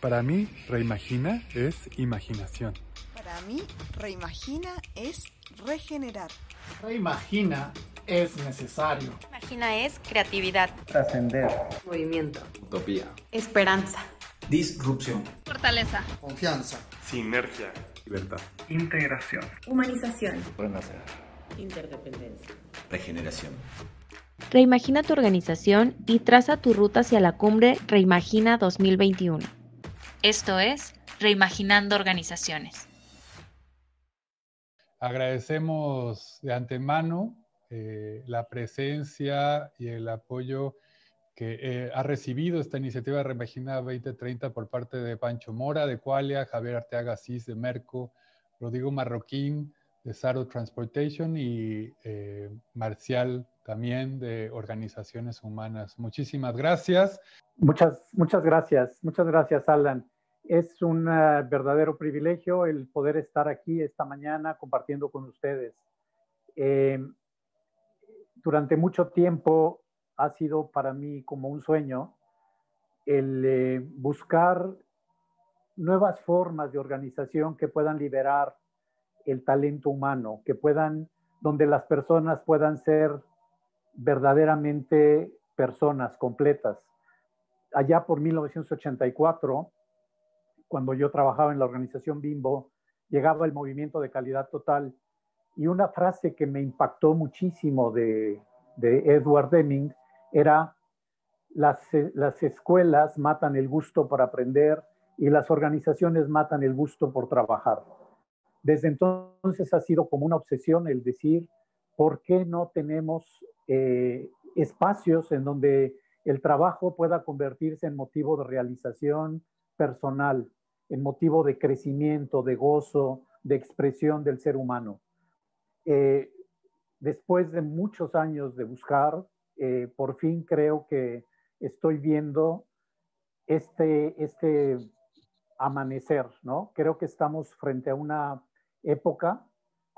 Para mí, reimagina es imaginación. Para mí, reimagina es regenerar. Reimagina es necesario. Imagina es creatividad. Trascender. Movimiento. Utopía. Esperanza. Disrupción. Fortaleza. Confianza. Sinergia. Libertad. Integración. Humanización. Renacer. Interdependencia. Regeneración. Reimagina tu organización y traza tu ruta hacia la cumbre Reimagina 2021. Esto es Reimaginando Organizaciones. Agradecemos de antemano eh, la presencia y el apoyo que eh, ha recibido esta iniciativa de Reimagina 2030 por parte de Pancho Mora, de Qualia, Javier Arteaga Cis, de Merco, Rodrigo Marroquín, de Saro Transportation y eh, Marcial también de Organizaciones Humanas. Muchísimas gracias. Muchas, muchas gracias. Muchas gracias, Alan. Es un uh, verdadero privilegio el poder estar aquí esta mañana compartiendo con ustedes. Eh, durante mucho tiempo ha sido para mí como un sueño el eh, buscar nuevas formas de organización que puedan liberar el talento humano, que puedan, donde las personas puedan ser verdaderamente personas completas. Allá por 1984, cuando yo trabajaba en la organización Bimbo, llegaba el movimiento de calidad total y una frase que me impactó muchísimo de, Edward Deming era, las, las escuelas matan el gusto por aprender y las organizaciones matan el gusto por trabajar. Desde entonces ha sido como una obsesión el decir, ¿por qué no tenemos eh, espacios en donde el trabajo pueda convertirse en motivo de realización personal, en motivo de crecimiento, de gozo, de expresión del ser humano? Eh, después de muchos años de buscar, eh, por fin creo que estoy viendo este, este amanecer, ¿no? Creo que estamos frente a una época,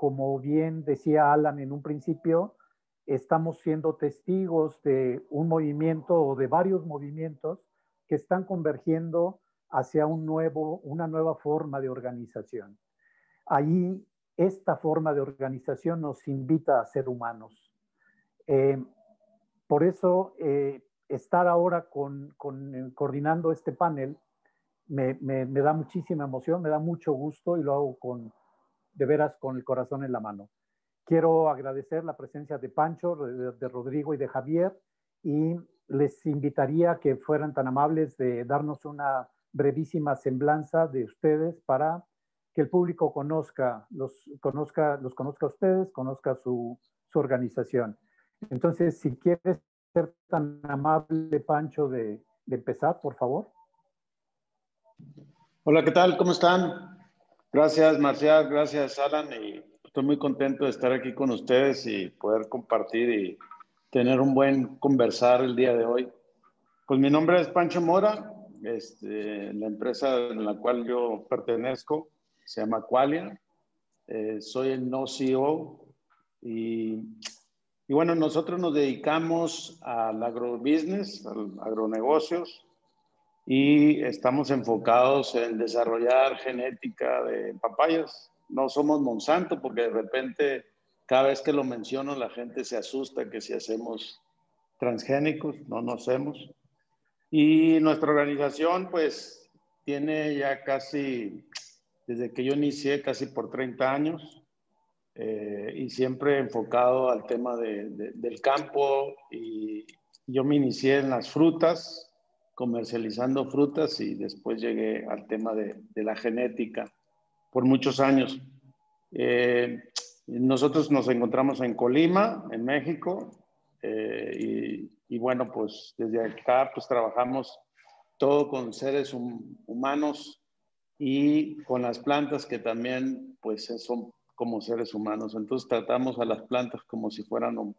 como bien decía Alan en un principio, estamos siendo testigos de un movimiento o de varios movimientos que están convergiendo hacia un nuevo, una nueva forma de organización. Ahí esta forma de organización nos invita a ser humanos. Eh, por eso, eh, estar ahora con, coordinando este panel me, da muchísima emoción, me da mucho gusto y lo hago con, de veras con el corazón en la mano. Quiero agradecer la presencia de Pancho, de, Rodrigo y de Javier y les invitaría que fueran tan amables de darnos una brevísima semblanza de ustedes para que el público conozca, los conozca, los conozca a ustedes, conozca su, su organización. Entonces, si quieres ser tan amable, Pancho, de, de, empezar, por favor. Hola, ¿qué tal? ¿Cómo están? Gracias, Marcial, gracias, Alan, y estoy muy contento de estar aquí con ustedes y poder compartir y tener un buen conversar el día de hoy. Pues mi nombre es Pancho Mora, este, la empresa en la cual yo pertenezco se llama Qualia. Eh, soy el no CEO y, y, bueno, nosotros nos dedicamos al agrobusiness, al agronegocios y estamos enfocados en desarrollar genética de papayas. No somos Monsanto porque de repente cada vez que lo menciono la gente se asusta que si hacemos transgénicos, no nos hacemos. Y nuestra organización pues tiene ya casi desde que yo inicié casi por 30 años eh, y siempre enfocado al tema de, de, del campo y yo me inicié en las frutas, comercializando frutas y después llegué al tema de, de la genética por muchos años. Eh, nosotros nos encontramos en Colima, en México, eh, y, y, bueno, pues desde acá pues trabajamos todo con seres hum humanos y con las plantas que también pues son como seres humanos. Entonces tratamos a las plantas como si fueran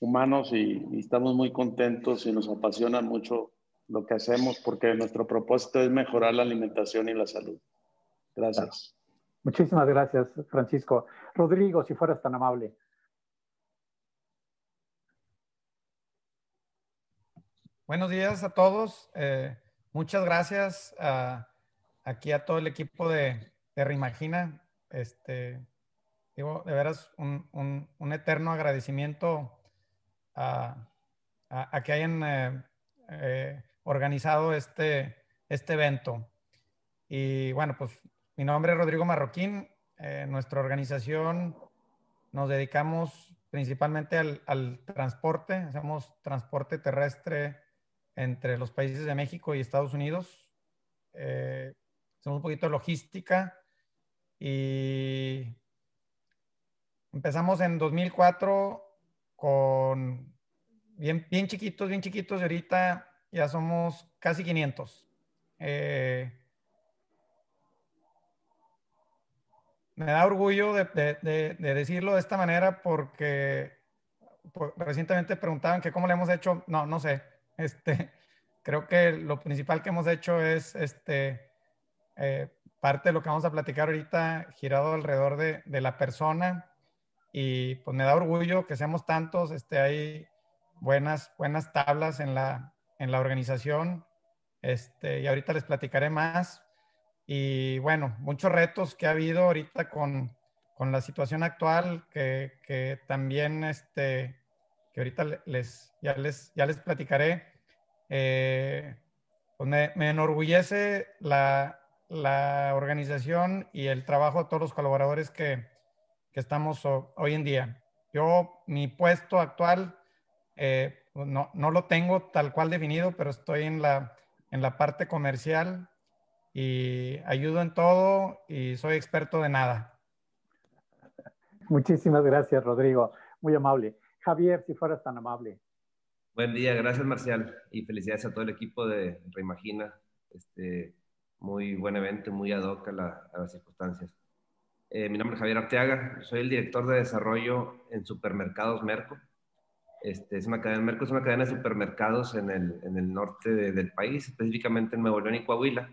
humanos y, y, estamos muy contentos y nos apasiona mucho lo que hacemos porque nuestro propósito es mejorar la alimentación y la salud. Gracias. Muchísimas gracias, Francisco. Rodrigo, si fueras tan amable. Buenos días a todos. Eh, muchas gracias a aquí a todo el equipo de, de Reimagina. Este, digo, de veras, un, un, un eterno agradecimiento a, a, que hayan eh, eh, organizado este, este evento. Y bueno, pues mi nombre es Rodrigo Marroquín. Eh, nuestra organización nos dedicamos principalmente al, al, transporte, hacemos transporte terrestre entre los países de México y Estados Unidos. Eh, hacemos un poquito de logística y empezamos en 2004 con bien, bien chiquitos, bien chiquitos y ahorita ya somos casi 500. Eh, me da orgullo de, decirlo de esta manera porque recientemente preguntaban que cómo le hemos hecho. No, no sé. Este, creo que lo principal que hemos hecho es este, eh, parte de lo que vamos a platicar ahorita girado alrededor de, la persona y pues me da orgullo que seamos tantos. Este, hay buenas, buenas tablas en la, en la organización este, y ahorita les platicaré más. Y bueno, muchos retos que ha habido ahorita con, con la situación actual, que, que, también, este, que ahorita les, ya, les, ya les platicaré. Eh, pues me, enorgullece la, la, organización y el trabajo de todos los colaboradores que, que estamos hoy en día. Yo, mi puesto actual, eh, no, no, lo tengo tal cual definido, pero estoy en la, en la parte comercial y ayudo en todo y soy experto de nada. Muchísimas gracias, Rodrigo. Muy amable. Javier, si fueras tan amable. Buen día, gracias Marcial y felicidades a todo el equipo de Reimagina. Este, muy buen evento, muy ad hoc a, las circunstancias. Eh, mi nombre es Javier Arteaga, soy el director de desarrollo en Supermercados Merco. Este, es una cadena, Merco es una cadena de supermercados en el, en el norte del país, específicamente en Nuevo León y Coahuila.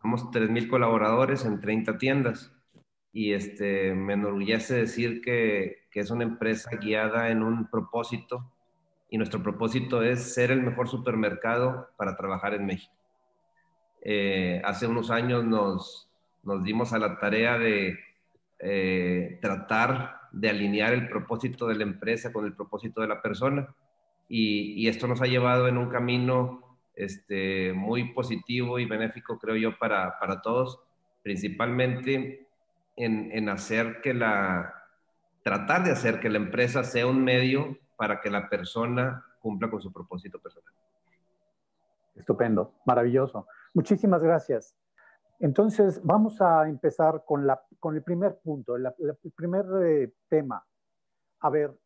Somos 3.000 colaboradores en 30 tiendas y este, me enorgullece decir que, que, es una empresa guiada en un propósito y nuestro propósito es ser el mejor supermercado para trabajar en México. Eh, hace unos años nos, nos, dimos a la tarea de eh, tratar de alinear el propósito de la empresa con el propósito de la persona y, esto nos ha llevado en un camino este, muy positivo y benéfico, creo yo, para, para todos, principalmente en, en, hacer que la, tratar de hacer que la empresa sea un medio para que la persona cumpla con su propósito personal. Estupendo, maravilloso. Muchísimas gracias. Entonces, vamos a empezar con, el primer punto, el primer eh, tema. A ver,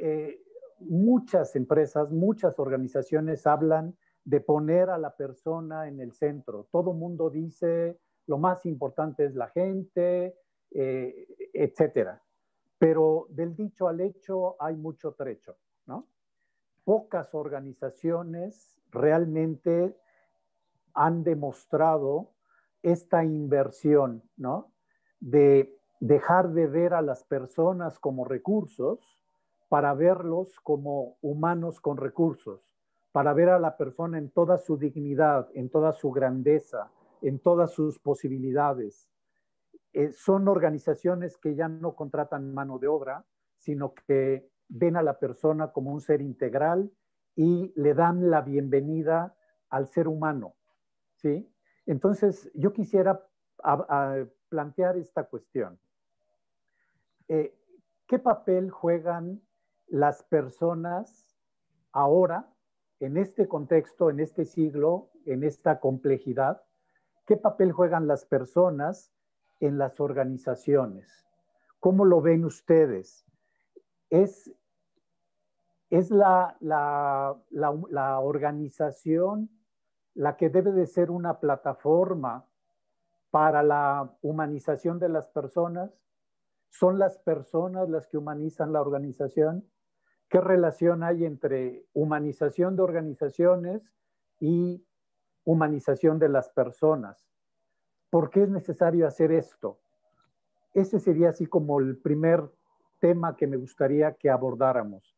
eh, muchas empresas, muchas organizaciones hablan de poner a la persona en el centro. Todo mundo dice, lo más importante es la gente, eh, etcétera. Pero del dicho al hecho hay mucho trecho, ¿no? Pocas organizaciones realmente han demostrado esta inversión, ¿no? De dejar de ver a las personas como recursos para verlos como humanos con recursos para ver a la persona en toda su dignidad, en toda su grandeza, en todas sus posibilidades. Eh, son organizaciones que ya no contratan mano de obra, sino que ven a la persona como un ser integral y le dan la bienvenida al ser humano. ¿sí? Entonces, yo quisiera plantear esta cuestión. Eh, ¿Qué papel juegan las personas ahora en este contexto, en este siglo, en esta complejidad, ¿qué papel juegan las personas en las organizaciones? ¿Cómo lo ven ustedes? ¿Es, es la, la, la, organización la que debe de ser una plataforma para la humanización de las personas? ¿Son las personas las que humanizan la organización? ¿Qué relación hay entre humanización de organizaciones y humanización de las personas? ¿Por qué es necesario hacer esto? Ese sería así como el primer tema que me gustaría que abordáramos.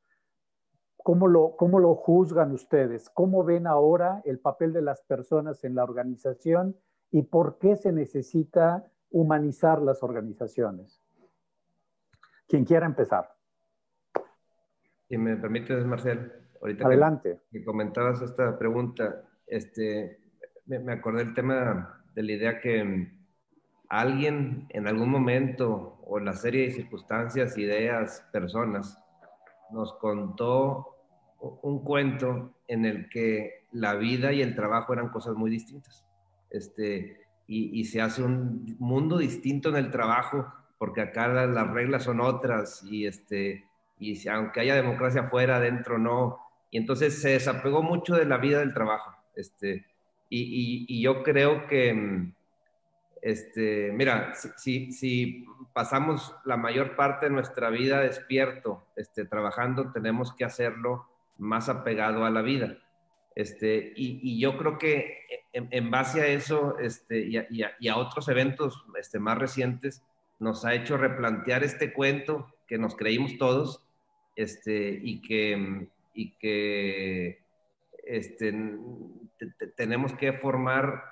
¿Cómo lo, cómo lo juzgan ustedes? ¿Cómo ven ahora el papel de las personas en la organización y por qué se necesita humanizar las organizaciones. Quien quiera empezar. Si me permites, Marcel, ahorita Adelante. Que, comentabas esta pregunta, este, me, me acordé del tema de la idea que alguien en algún momento o la serie de circunstancias, ideas, personas, nos contó un cuento en el que la vida y el trabajo eran cosas muy distintas. Este, y, se hace un mundo distinto en el trabajo, porque acá las, reglas son otras, y, este, y aunque haya democracia afuera, adentro no. Y entonces se desapegó mucho de la vida del trabajo. Este, y, y yo creo que, este, mira, si, si, pasamos la mayor parte de nuestra vida despierto, este, trabajando, tenemos que hacerlo más apegado a la vida. Este, y, yo creo que en, base a eso este, y, a, otros eventos este, más recientes, nos ha hecho replantear este cuento que nos creímos todos este, y que, y que este, tenemos que formar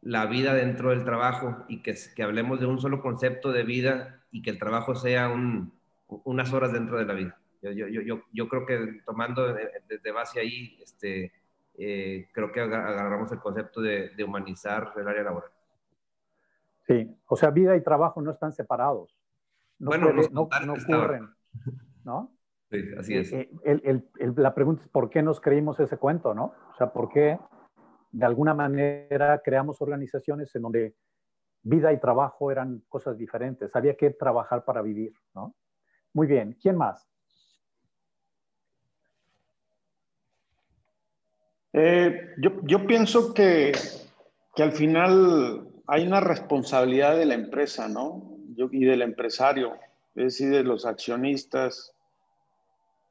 la vida dentro del trabajo y que, que, hablemos de un solo concepto de vida y que el trabajo sea un, unas horas dentro de la vida. Yo, yo, yo, yo creo que tomando desde base ahí, este, eh, creo que agarramos el concepto de, de, humanizar el área laboral. Sí, o sea, vida y trabajo no están separados. No bueno, no, no ocurren, ¿no? Sí, así es. Eh, el, el, el, la pregunta es, ¿por qué nos creímos ese cuento, no? O sea, ¿por qué de alguna manera creamos organizaciones en donde vida y trabajo eran cosas diferentes? Había que trabajar para vivir, ¿no? Muy bien, ¿quién más? Eh, yo, yo, pienso que, que, al final hay una responsabilidad de la empresa, ¿no? Yo, y del empresario, es decir, de los accionistas.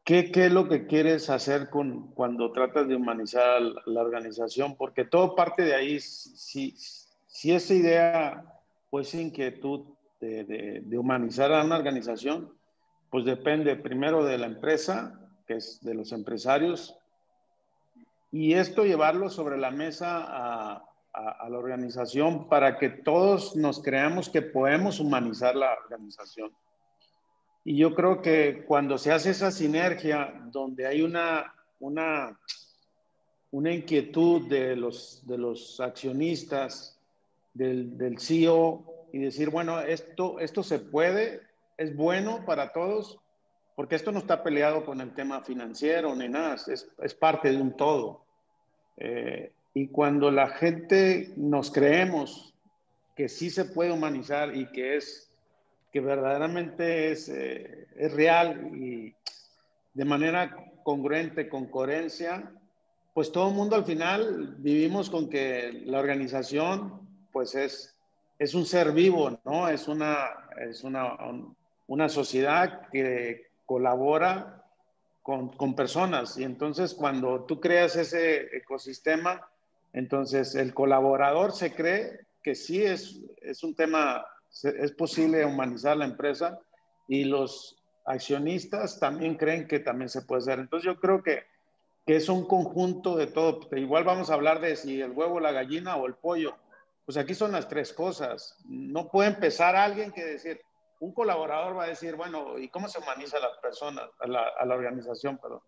¿Qué, ¿Qué, es lo que quieres hacer con, cuando tratas de humanizar la organización? Porque todo parte de ahí. Si, si esa idea o esa inquietud de, de, de humanizar a una organización, pues depende primero de la empresa, que es de los empresarios, y esto llevarlo sobre la mesa a, la organización para que todos nos creamos que podemos humanizar la organización. Y yo creo que cuando se hace esa sinergia, donde hay una, una, una inquietud de los, de los accionistas, del, del CEO, y decir, bueno, esto, esto se puede, es bueno para todos, porque esto no está peleado con el tema financiero ni nada, es, es parte de un todo. Eh, y cuando la gente nos creemos que sí se puede humanizar y que es que verdaderamente es, eh, es real y de manera congruente, con coherencia, pues todo el mundo al final vivimos con que la organización pues es, es un ser vivo, ¿no? Es una, es una, una sociedad que colabora con, con, personas. Y entonces cuando tú creas ese ecosistema, entonces el colaborador se cree que sí es, es un tema, es posible humanizar la empresa y los accionistas también creen que también se puede hacer. Entonces yo creo que, que es un conjunto de todo. Igual vamos a hablar de si el huevo, la gallina o el pollo. Pues aquí son las tres cosas. No puede empezar alguien que decir, un colaborador va a decir, bueno, ¿y cómo se humaniza a la, a la organización? Perdón.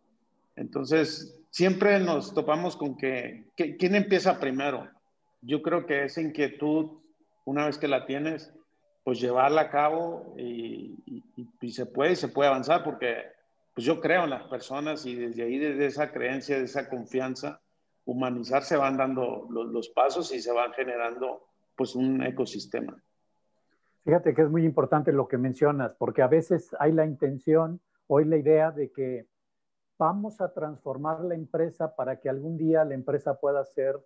Entonces, siempre nos topamos con que, ¿quién empieza primero? Yo creo que esa inquietud, una vez que la tienes, pues llevarla a cabo y, y, se puede, se puede avanzar porque pues yo creo en las personas y desde ahí, desde esa creencia, de esa confianza, humanizar se van dando los, los pasos y se van generando pues un ecosistema. Fíjate que es muy importante lo que mencionas, porque a veces hay la intención o la idea de que vamos a transformar la empresa para que algún día la empresa pueda ser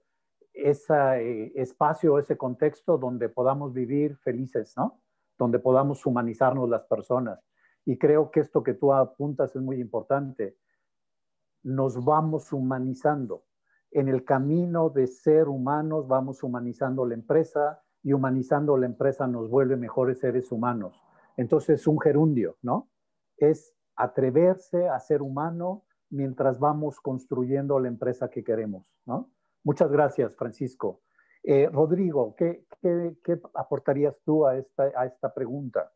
ese eh, espacio, ese contexto donde podamos vivir felices, ¿no? Donde podamos humanizarnos las personas. Y creo que esto que tú apuntas es muy importante. Nos vamos humanizando. En el camino de ser humanos vamos humanizando la empresa, y humanizando la empresa nos vuelve mejores seres humanos. Entonces, un gerundio, ¿no? Es atreverse a ser humano mientras vamos construyendo la empresa que queremos, ¿no? Muchas gracias, Francisco. Eh, Rodrigo, ¿qué, ¿qué, aportarías tú a esta, a esta pregunta?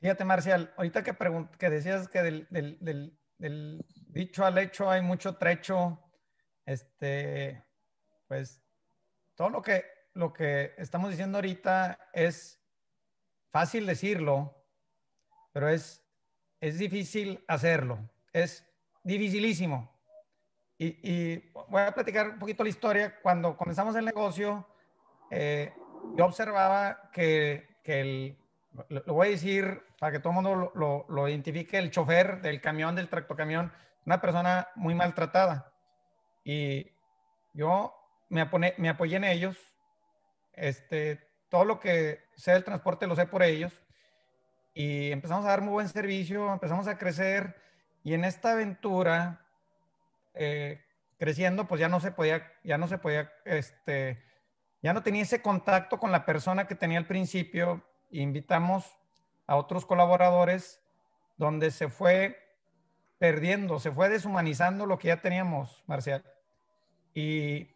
Fíjate, Marcial, ahorita que, que decías que del, del, del, del, dicho al hecho hay mucho trecho, este, pues todo lo que, lo que estamos diciendo ahorita es fácil decirlo, pero es, es difícil hacerlo. Es dificilísimo. Y, voy a platicar un poquito la historia. Cuando comenzamos el negocio, eh, yo observaba que, que el, lo, voy a decir para que todo el mundo lo, lo, identifique, el chofer del camión, del tractocamión, una persona muy maltratada. Y yo me, me apoyé en ellos. Este, todo lo que sé del transporte lo sé por ellos. Y empezamos a dar muy buen servicio, empezamos a crecer. Y en esta aventura eh, creciendo, pues ya no se podía, ya no se podía, este, ya no tenía ese contacto con la persona que tenía al principio. Invitamos a otros colaboradores donde se fue perdiendo, se fue deshumanizando lo que ya teníamos, Marcial. Y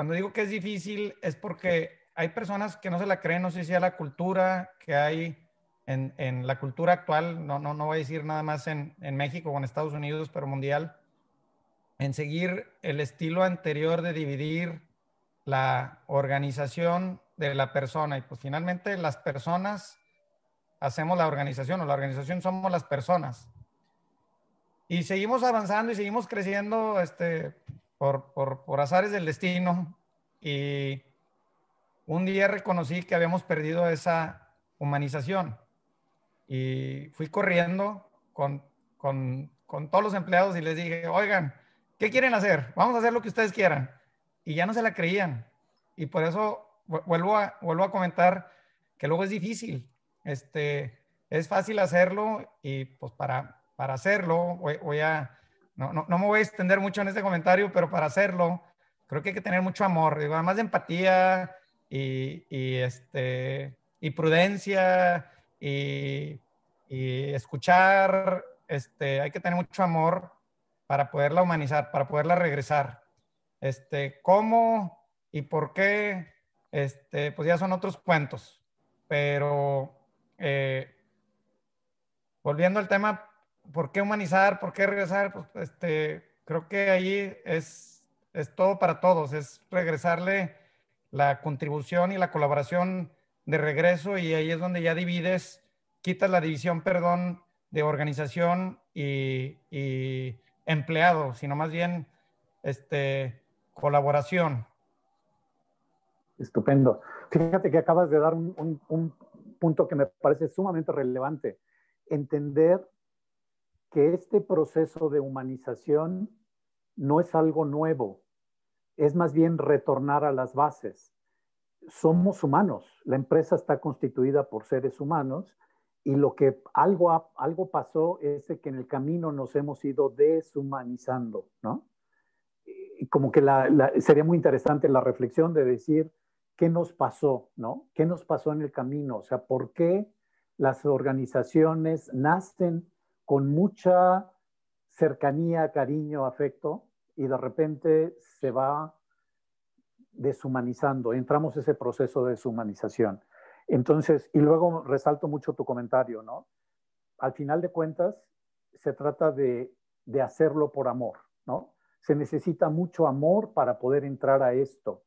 cuando digo que es difícil es porque hay personas que no se la creen, no sé si a la cultura que hay en, la cultura actual, no, no, no voy a decir nada más en, en México o en Estados Unidos, pero mundial, en seguir el estilo anterior de dividir la organización de la persona. Y pues finalmente las personas hacemos la organización o la organización somos las personas. Y seguimos avanzando y seguimos creciendo este, por, por, por azares del destino. Y un día reconocí que habíamos perdido esa humanización y fui corriendo con, con, con, todos los empleados y les dije, oigan, ¿qué quieren hacer? Vamos a hacer lo que ustedes quieran. Y ya no se la creían. Y por eso vuelvo a, vuelvo a comentar que luego es difícil. Este, es fácil hacerlo y pues para, para hacerlo voy, a, no, no, no, me voy a extender mucho en este comentario, pero para hacerlo creo que hay que tener mucho amor, digo, además de empatía y, y, este, y prudencia y, escuchar, este, hay que tener mucho amor para poderla humanizar, para poderla regresar. Este, ¿Cómo y por qué? Este, pues ya son otros cuentos. Pero eh, volviendo al tema, ¿por qué humanizar? ¿Por qué regresar? Pues este, creo que ahí es, es todo para todos, es regresarle la contribución y la colaboración de regreso y ahí es donde ya divides, quitas la división, perdón, de organización y, empleado, sino más bien este, colaboración. Estupendo. Fíjate que acabas de dar un, un punto que me parece sumamente relevante. Entender que este proceso de humanización no es algo nuevo, es más bien retornar a las bases somos humanos, la empresa está constituida por seres humanos y lo que algo, algo pasó es que en el camino nos hemos ido deshumanizando, ¿no? Y como que sería muy interesante la reflexión de decir qué nos pasó, ¿no? ¿Qué nos pasó en el camino? O sea, ¿por qué las organizaciones nacen con mucha cercanía, cariño, afecto y de repente se va deshumanizando, entramos ese proceso de deshumanización. Entonces, y luego resalto mucho tu comentario, ¿no? Al final de cuentas, se trata de, de hacerlo por amor, ¿no? Se necesita mucho amor para poder entrar a esto.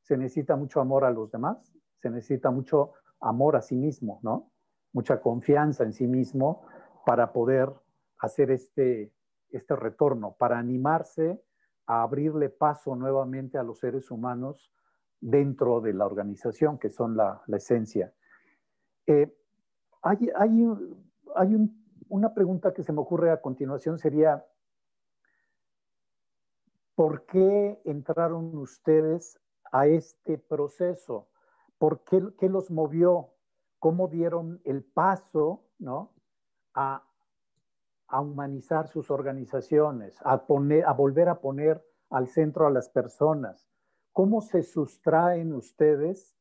Se necesita mucho amor a los demás, se necesita mucho amor a sí mismo, ¿no? Mucha confianza en sí mismo para poder hacer este, este retorno, para animarse a abrirle paso nuevamente a los seres humanos dentro de la organización, que son la, esencia. Eh, hay, hay, una pregunta que se me ocurre a continuación, sería, ¿por qué entraron ustedes a este proceso? ¿Por qué, qué los movió? ¿Cómo dieron el paso ¿no? A, humanizar sus organizaciones, a, poner, a volver a poner al centro a las personas. ¿Cómo se sustraen ustedes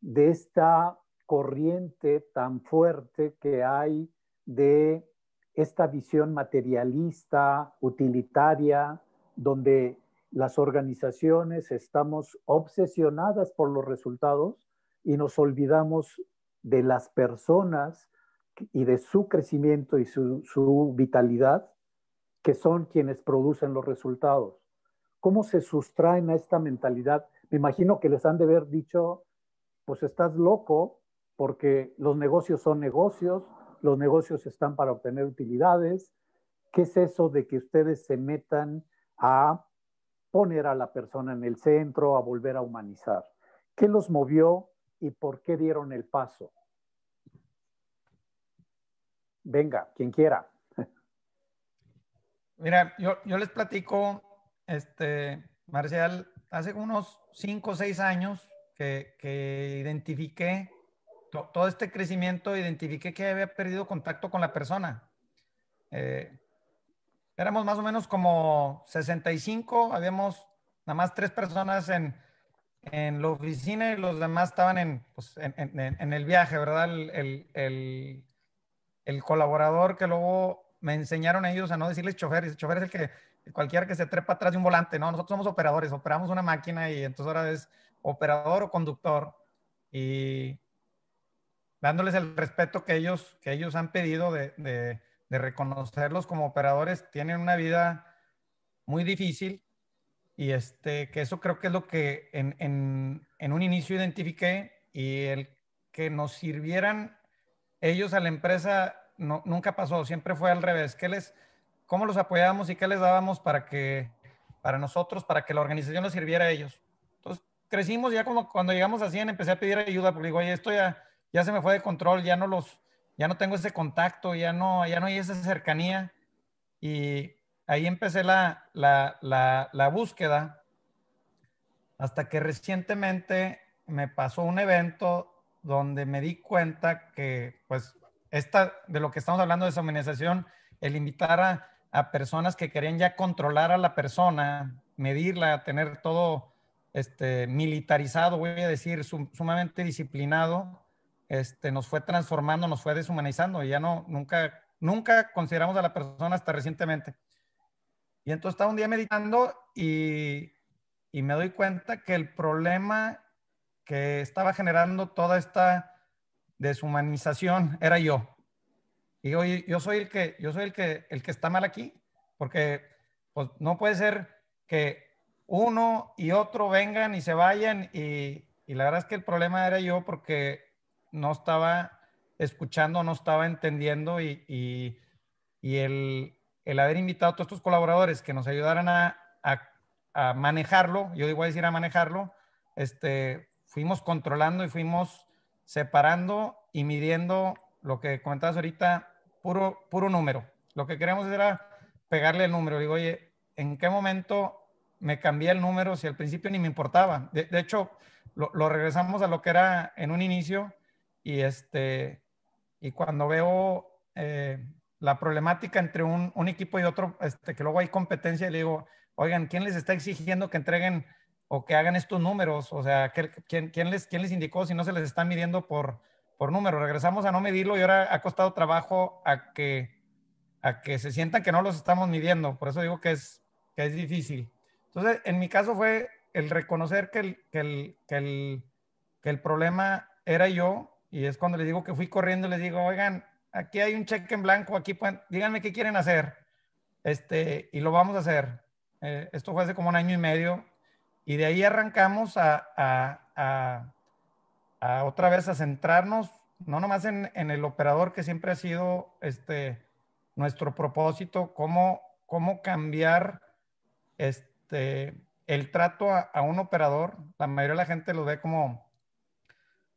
de esta corriente tan fuerte que hay de esta visión materialista, utilitaria, donde las organizaciones estamos obsesionadas por los resultados y nos olvidamos de las personas y de su crecimiento y su, vitalidad, que son quienes producen los resultados. ¿Cómo se sustraen a esta mentalidad? Me imagino que les han de haber dicho, pues estás loco porque los negocios son negocios, los negocios están para obtener utilidades. ¿Qué es eso de que ustedes se metan a poner a la persona en el centro, a volver a humanizar? ¿Qué los movió y por qué dieron el paso? Venga, quien quiera. Mira, yo, yo les platico, este, Marcial, hace unos cinco o seis años que, que identifiqué todo este crecimiento, identifiqué que había perdido contacto con la persona. Eh, éramos más o menos como 65, habíamos nada más tres personas en, en la oficina y los demás estaban en, pues, en, el viaje, ¿verdad? El, colaborador que luego me enseñaron ellos a no decirles chofer, el chofer es el que cualquiera que se trepa atrás de un volante, ¿no? Nosotros somos operadores, operamos una máquina y entonces ahora es operador o conductor y dándoles el respeto que ellos, que ellos han pedido de, de, de reconocerlos como operadores, tienen una vida muy difícil y este, que eso creo que es lo que en, en, en, un inicio identifiqué y el que nos sirvieran ellos a la empresa no, nunca pasó, siempre fue al revés. ¿Qué les, ¿Cómo los apoyábamos y qué les dábamos para que, para nosotros, para que la organización los sirviera a ellos? Entonces, crecimos ya cuando, cuando llegamos a 100 empecé a pedir ayuda porque digo, oye, esto ya, ya se me fue de control, ya no los, ya no tengo ese contacto, ya no, ya no hay esa cercanía y ahí empecé la, la, la, la búsqueda hasta que recientemente me pasó un evento donde me di cuenta que, pues, esta, de lo que estamos hablando de humanización, el invitar a, a, personas que querían ya controlar a la persona, medirla, tener todo este, militarizado, voy a decir, sumamente disciplinado, este, nos fue transformando, nos fue deshumanizando y ya no, nunca, nunca consideramos a la persona hasta recientemente. Y entonces estaba un día meditando y, y me doy cuenta que el problema que estaba generando toda esta deshumanización era yo. Y oye, yo soy el que, yo soy el que, el que está mal aquí, porque pues, no puede ser que uno y otro vengan y se vayan y, y la verdad es que el problema era yo porque no estaba escuchando, no estaba entendiendo y, y, el, el haber invitado a todos estos colaboradores que nos ayudaran a, a, manejarlo, yo a decir a manejarlo, este, fuimos controlando y fuimos separando y midiendo lo que comentabas ahorita, puro, puro número. Lo que queremos era pegarle el número. Digo, oye, ¿en qué momento me cambié el número si al principio ni me importaba? De, hecho, lo, lo, regresamos a lo que era en un inicio y, este, y cuando veo eh, la problemática entre un, un, equipo y otro, este, que luego hay competencia, le digo, oigan, ¿quién les está exigiendo que entreguen o que hagan estos números? O sea, ¿quién, quién, les, quién les indicó si no se les está midiendo por, por número? Regresamos a no medirlo y ahora ha costado trabajo a que, a que se sientan que no los estamos midiendo. Por eso digo que es, que es difícil. Entonces, en mi caso fue el reconocer que el, que el, que el, que el problema era yo y es cuando les digo que fui corriendo, les digo, oigan, aquí hay un cheque en blanco, aquí pueden, díganme qué quieren hacer. Este, y lo vamos a hacer. Eh, esto fue hace como un año y medio. Y de ahí arrancamos a, a, a, otra vez a centrarnos, no nomás en, en, el operador, que siempre ha sido este, nuestro propósito, cómo, cómo cambiar este, el trato a, un operador. La mayoría de la gente lo ve como,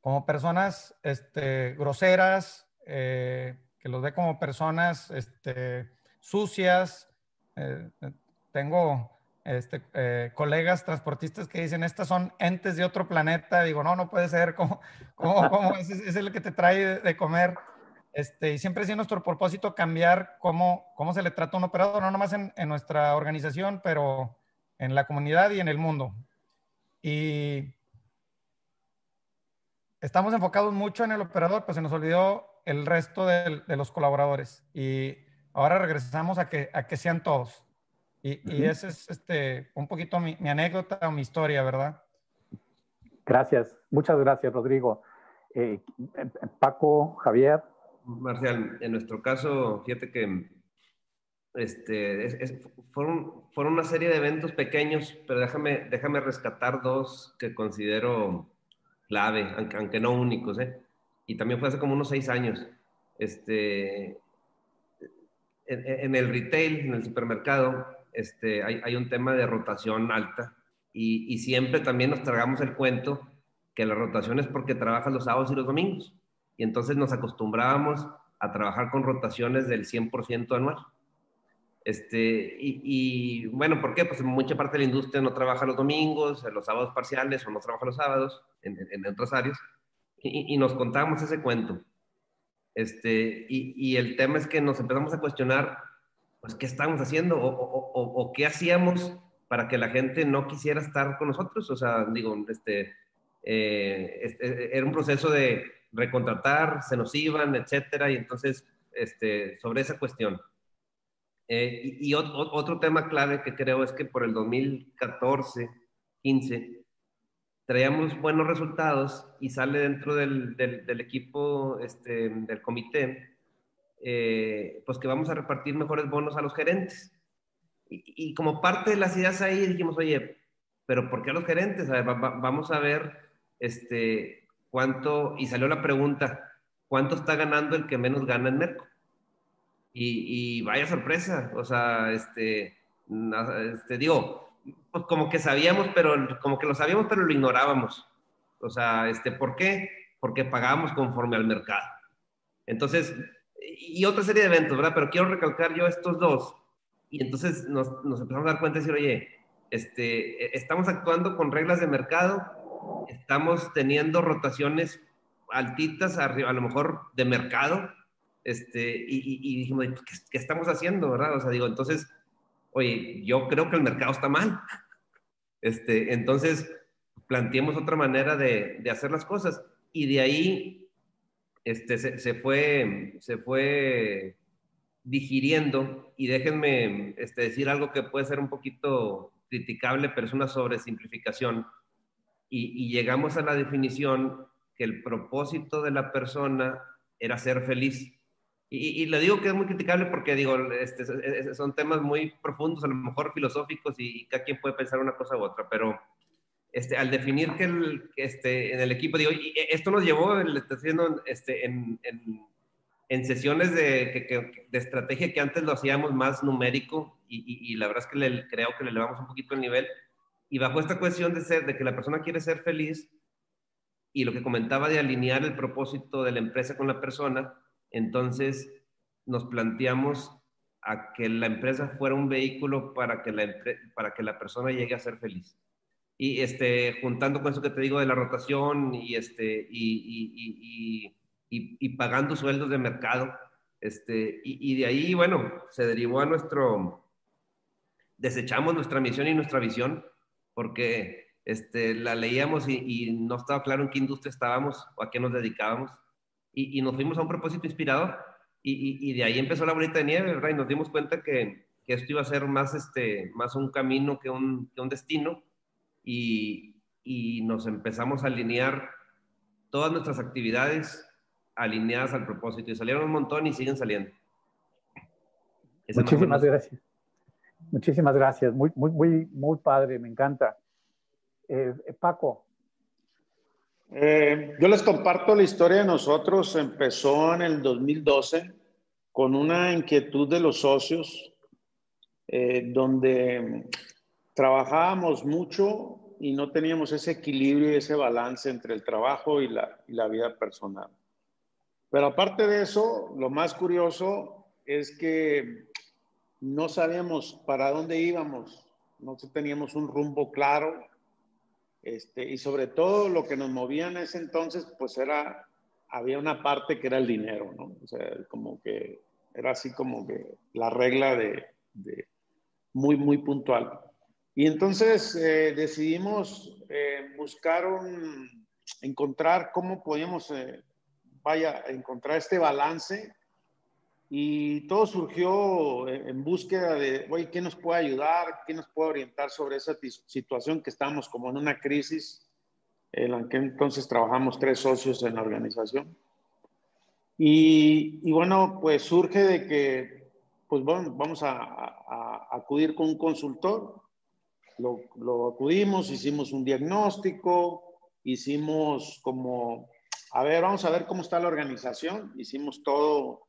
como personas este, groseras, eh, que los ve como personas este, sucias. Eh, tengo este, eh, colegas transportistas que dicen, estas son entes de otro planeta. Digo, no, no puede ser, ¿cómo, cómo, cómo es, es, el que te trae de, comer? Este, y siempre ha sido nuestro propósito cambiar cómo, cómo se le trata a un operador, no nomás en, en nuestra organización, pero en la comunidad y en el mundo. Y estamos enfocados mucho en el operador, pues se nos olvidó el resto de, de, los colaboradores. Y ahora regresamos a que, a que sean todos. Y, y esa es este, un poquito mi, mi, anécdota o mi historia, ¿verdad? Gracias, muchas gracias, Rodrigo. Eh, Paco, Javier. Marcial, en nuestro caso, fíjate que este, es, fueron, fueron una serie de eventos pequeños, pero déjame, déjame rescatar dos que considero clave, aunque, aunque no únicos, ¿eh? Y también fue hace como unos seis años. Este, en, en el retail, en el supermercado, este, hay, hay un tema de rotación alta y, y, siempre también nos tragamos el cuento que la rotación es porque trabajas los sábados y los domingos. Y entonces nos acostumbrábamos a trabajar con rotaciones del 100% anual. Este, y, y, bueno, ¿por qué? Pues mucha parte de la industria no trabaja los domingos, los sábados parciales o no trabaja los sábados en, en, otras áreas. Y, y, nos contábamos ese cuento. Este, y, y, el tema es que nos empezamos a cuestionar, pues, ¿qué estábamos haciendo? O, o, o, o, qué hacíamos para que la gente no quisiera estar con nosotros? O sea, digo, este, eh, este era un proceso de recontratar, se nos iban, etcétera. Y entonces, este, sobre esa cuestión. Eh, y, y otro tema clave que creo es que por el 2014, 15, traíamos buenos resultados y sale dentro del, del, del equipo este, del comité, eh, pues que vamos a repartir mejores bonos a los gerentes. Y, y, como parte de las ideas ahí dijimos, oye, pero ¿por qué a los gerentes? A ver, va, va, vamos a ver este, cuánto, y salió la pregunta, ¿cuánto está ganando el que menos gana en Merco? Y, y, vaya sorpresa, o sea, este, este, digo, pues como que sabíamos, pero como que lo sabíamos, pero lo ignorábamos. O sea, este, ¿por qué? Porque pagábamos conforme al mercado. Entonces, y otra serie de eventos, ¿verdad? Pero quiero recalcar yo estos dos. Y entonces nos, nos empezamos a dar cuenta y decir, oye, este, estamos actuando con reglas de mercado, estamos teniendo rotaciones altitas, arriba, a lo mejor de mercado, este, y, y, dijimos, ¿qué, ¿qué, estamos haciendo, verdad? O sea, digo, entonces, oye, yo creo que el mercado está mal. Este, entonces, planteemos otra manera de hacer las cosas. Y de ahí este, se, fue, se fue digiriendo. Y déjenme este, decir algo que puede ser un poquito criticable, pero es una sobresimplificación. Y, y llegamos a la definición que el propósito de la persona era ser feliz. Y, y, le digo que es muy criticable porque, digo, este, son temas muy profundos, a lo mejor filosóficos, y, cada quien puede pensar una cosa u otra, pero este, al definir que, el, este, en el equipo, digo, y esto nos llevó, le estoy este, en, en, en, sesiones de, que, que, de, estrategia que antes lo hacíamos más numérico, y, la verdad es que le, creo que le elevamos un poquito el nivel, y bajo esta cuestión de ser, de que la persona quiere ser feliz, y lo que comentaba de alinear el propósito de la empresa con la persona, entonces nos planteamos a que la empresa fuera un vehículo para que la, para que la persona llegue a ser feliz. Y este, juntando con eso que te digo de la rotación y, este, y, y, y pagando sueldos de mercado, este, y, de ahí, bueno, se derivó a nuestro, desechamos nuestra misión y nuestra visión, porque este, la leíamos y, no estaba claro en qué industria estábamos o a qué nos dedicábamos y, nos fuimos a un propósito inspirador y, y, de ahí empezó la bolita de nieve, ¿verdad? Y nos dimos cuenta que, que esto iba a ser más, este, más un camino que un, que un destino y, y nos empezamos a alinear todas nuestras actividades alineadas al propósito y salieron un montón y siguen saliendo. Ese Muchísimas gracias. Muchísimas gracias. Muy, muy, muy, muy padre, me encanta. Eh, Paco, eh, yo les comparto la historia de nosotros. Empezó en el 2012 con una inquietud de los socios, eh, donde trabajábamos mucho y no teníamos ese equilibrio y ese balance entre el trabajo y la, y la vida personal. Pero aparte de eso, lo más curioso es que no sabíamos para dónde íbamos, no teníamos un rumbo claro, este, y sobre todo lo que nos movía en ese entonces, pues era, había una parte que era el dinero, ¿no? O sea, como que era así como que la regla de, de muy, muy puntual. Y entonces eh, decidimos eh, buscar un, encontrar cómo podíamos, eh, vaya, encontrar este balance y todo surgió en búsqueda de, oye, ¿qué nos puede ayudar? ¿Qué nos puede orientar sobre esa situación que estamos como en una crisis? En la que entonces trabajamos tres socios en la organización. Y, y bueno, pues surge de que, pues bueno, vamos a, a, a acudir con un consultor. Lo, acudimos, hicimos un diagnóstico, hicimos como, a ver, vamos a ver cómo está la organización. Hicimos todo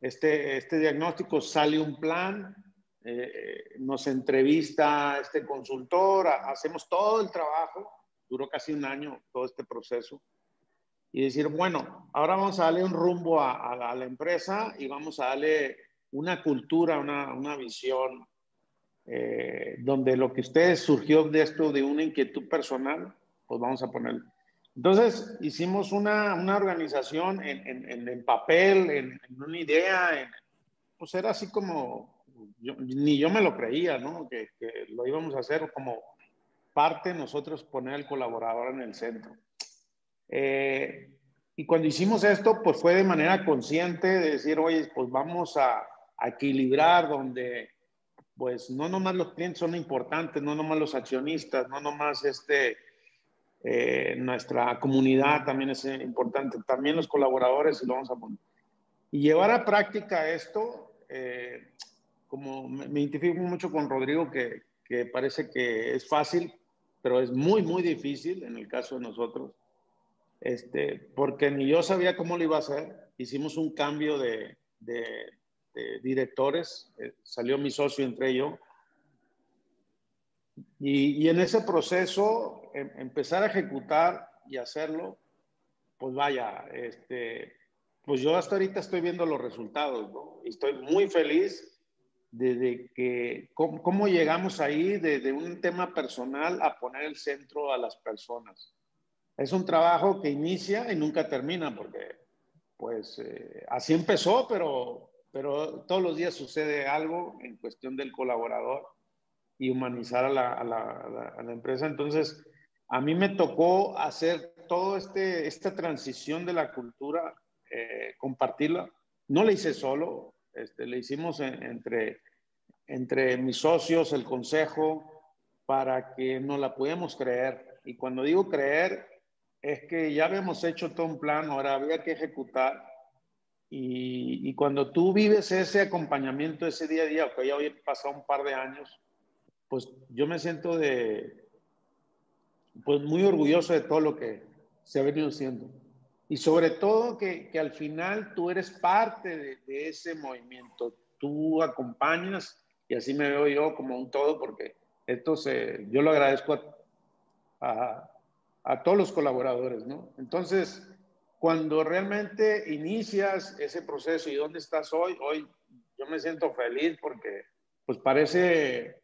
este, este diagnóstico, sale un plan, eh, nos entrevista este consultor, hacemos todo el trabajo, duró casi un año todo este proceso, y decir, bueno, ahora vamos a darle un rumbo a, la empresa y vamos a darle una cultura, una, una visión, eh, donde lo que ustedes surgió de esto, de una inquietud personal, pues vamos a ponerlo. Entonces hicimos una, una organización en, en, en, papel, en, una idea, pues era así como, ni yo me lo creía, ¿no? Que, que, lo íbamos a hacer como parte nosotros poner al colaborador en el centro. Eh, y cuando hicimos esto, pues fue de manera consciente de decir, oye, pues vamos a, a equilibrar donde, pues no nomás los clientes son importantes, no nomás los accionistas, no nomás este eh, nuestra comunidad también es importante, también los colaboradores y lo vamos a poner. Y llevar a práctica esto, eh, como me, identifico mucho con Rodrigo, que, que, parece que es fácil, pero es muy, muy difícil en el caso de nosotros, este, porque ni yo sabía cómo lo iba a hacer. Hicimos un cambio de, de, de directores, eh, salió mi socio entre ellos, y, y en ese proceso Em, empezar a ejecutar y hacerlo, pues vaya, este, pues yo hasta ahorita estoy viendo los resultados, ¿no? Y estoy muy feliz de, que, cómo, llegamos ahí desde un tema personal a poner el centro a las personas. Es un trabajo que inicia y nunca termina, porque pues eh, así empezó, pero, pero todos los días sucede algo en cuestión del colaborador y humanizar a la, a la, a la empresa. Entonces, a mí me tocó hacer toda este, esta transición de la cultura, eh, compartirla. No la hice solo, este, la hicimos entre, entre mis socios, el consejo, para que nos la pudiéramos creer. Y cuando digo creer, es que ya habíamos hecho todo un plan, ahora había que ejecutar. Y, y, cuando tú vives ese acompañamiento, ese día a día, que ya hoy pasado un par de años, pues yo me siento de, pues muy orgulloso de todo lo que se ha venido haciendo. Y sobre todo que, que al final tú eres parte de, de, ese movimiento, tú acompañas y así me veo yo como un todo porque esto se, yo lo agradezco a, a, a todos los colaboradores, ¿no? Entonces, cuando realmente inicias ese proceso y dónde estás hoy, hoy yo me siento feliz porque pues parece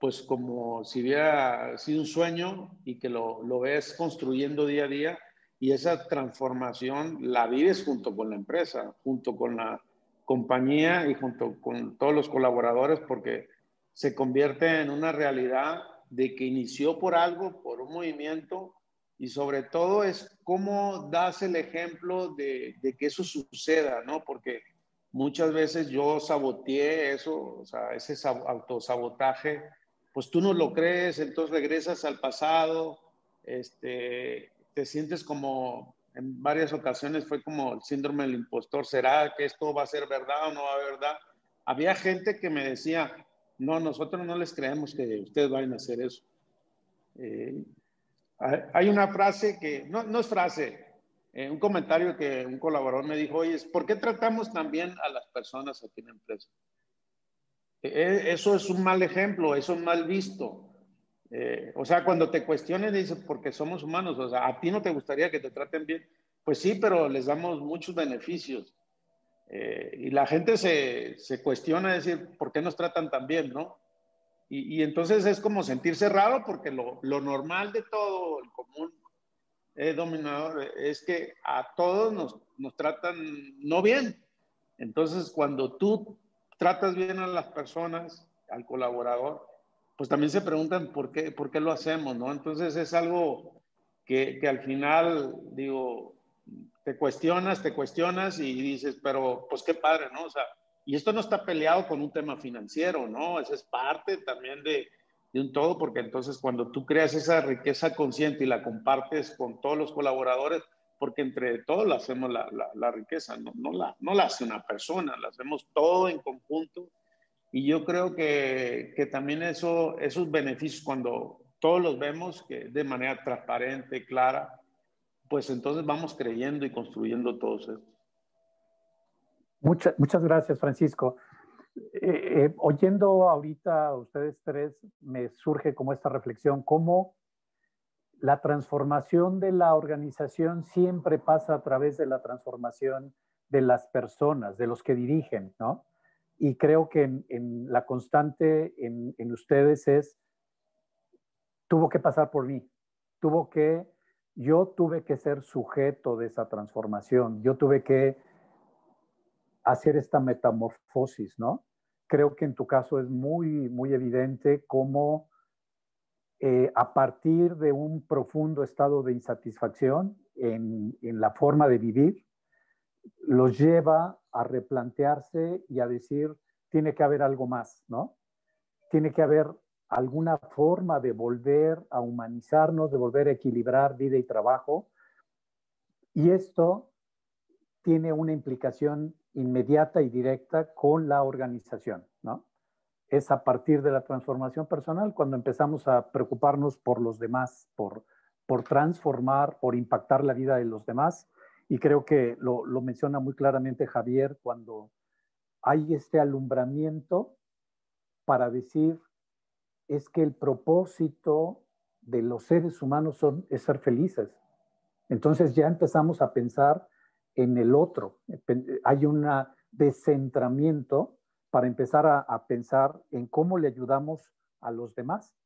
pues como si hubiera sido un sueño y que lo, lo, ves construyendo día a día y esa transformación la vives junto con la empresa, junto con la compañía y junto con todos los colaboradores porque se convierte en una realidad de que inició por algo, por un movimiento y sobre todo es cómo das el ejemplo de, de que eso suceda, ¿no? Porque muchas veces yo saboteé eso, o sea, ese autosabotaje pues tú no lo crees, entonces regresas al pasado, este, te sientes como, en varias ocasiones fue como el síndrome del impostor, ¿será que esto va a ser verdad o no va a ser verdad? Había gente que me decía, no, nosotros no les creemos que ustedes vayan a hacer eso. Eh, hay una frase que, no, no es frase, eh, un comentario que un colaborador me dijo, oye, ¿por qué tratamos también a las personas aquí en la empresa? E, eso es un mal ejemplo, eso es mal visto. Eh, o sea, cuando te cuestionen, dices, porque somos humanos, o sea, a ti no te gustaría que te traten bien. Pues sí, pero les damos muchos beneficios. Eh, y la gente se, se, cuestiona, decir, ¿por qué nos tratan tan bien, no? Y, entonces es como sentirse raro porque lo, lo normal de todo, el común eh, dominador, es que a todos nos, nos tratan no bien. Entonces, cuando tú tratas bien a las personas, al colaborador, pues también se preguntan por qué, por qué lo hacemos, ¿no? Entonces es algo que, que al final, digo, te cuestionas, te cuestionas y dices, pero pues qué padre, ¿no? O sea, y esto no está peleado con un tema financiero, ¿no? Esa es parte también de, un todo, porque entonces cuando tú creas esa riqueza consciente y la compartes con todos los colaboradores, porque entre todos la hacemos la, riqueza, no, la, hace una persona, la hacemos todo en conjunto. Y yo creo que, también eso, esos beneficios, cuando todos los vemos de manera transparente, clara, pues entonces vamos creyendo y construyendo todos esto. Muchas, muchas gracias, Francisco. Eh, eh, oyendo ahorita ustedes tres, me surge como esta reflexión, cómo la transformación de la organización siempre pasa a través de la transformación de las personas, de los que dirigen, ¿no? Y creo que en, la constante en, en, ustedes es, tuvo que pasar por mí, tuvo que, yo tuve que ser sujeto de esa transformación, yo tuve que hacer esta metamorfosis, ¿no? Creo que en tu caso es muy, muy evidente cómo eh, a partir de un profundo estado de insatisfacción en, en la forma de vivir, los lleva a replantearse y a decir, tiene que haber algo más, ¿no? Tiene que haber alguna forma de volver a humanizarnos, de volver a equilibrar vida y trabajo. Y esto tiene una implicación inmediata y directa con la organización, ¿no? Es a partir de la transformación personal cuando empezamos a preocuparnos por los demás, por, por transformar, por impactar la vida de los demás. Y creo que lo, lo menciona muy claramente Javier cuando hay este alumbramiento para decir, es que el propósito de los seres humanos son, es ser felices. Entonces ya empezamos a pensar en el otro. Hay un descentramiento para empezar a, pensar en cómo le ayudamos a los demás.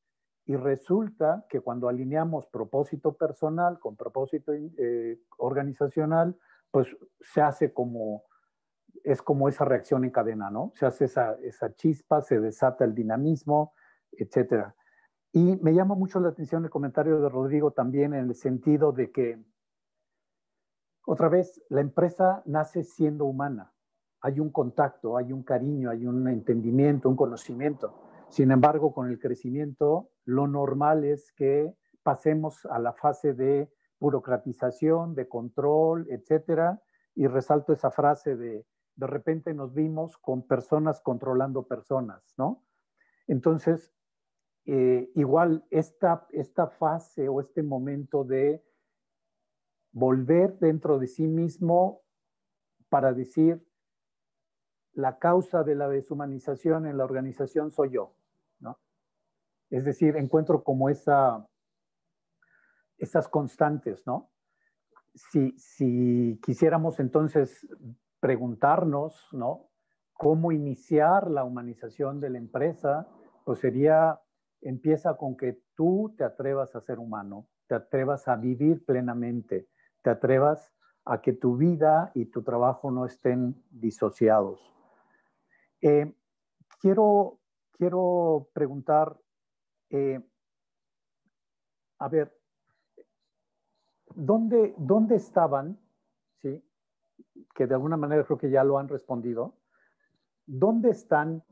Y resulta que cuando alineamos propósito personal con propósito eh, organizacional, pues se hace como, es como esa reacción en cadena, ¿no? Se hace esa, esa chispa, se desata el dinamismo, etcétera. Y me llama mucho la atención el comentario de Rodrigo también en el sentido de que otra vez, la empresa nace siendo humana. Hay un contacto, hay un cariño, hay un entendimiento, un conocimiento. Sin embargo, con el crecimiento, lo normal es que pasemos a la fase de burocratización, de control, etcétera. Y resalto esa frase de de repente nos vimos con personas controlando personas, ¿no? Entonces, eh, igual esta, esta fase o este momento de volver dentro de sí mismo para decir, la causa de la deshumanización en la organización soy yo, ¿no? Es decir, encuentro como esa, esas constantes, ¿no? Si, si quisiéramos entonces preguntarnos, ¿no? ¿Cómo iniciar la humanización de la empresa? Pues sería, empieza con que tú te atrevas a ser humano, te atrevas a vivir plenamente, te atrevas a que tu vida y tu trabajo no estén disociados. Eh, quiero, quiero preguntar, eh, a ver, ¿dónde, ¿dónde estaban? ¿sí? Que de alguna manera creo que ya lo han respondido. ¿Dónde están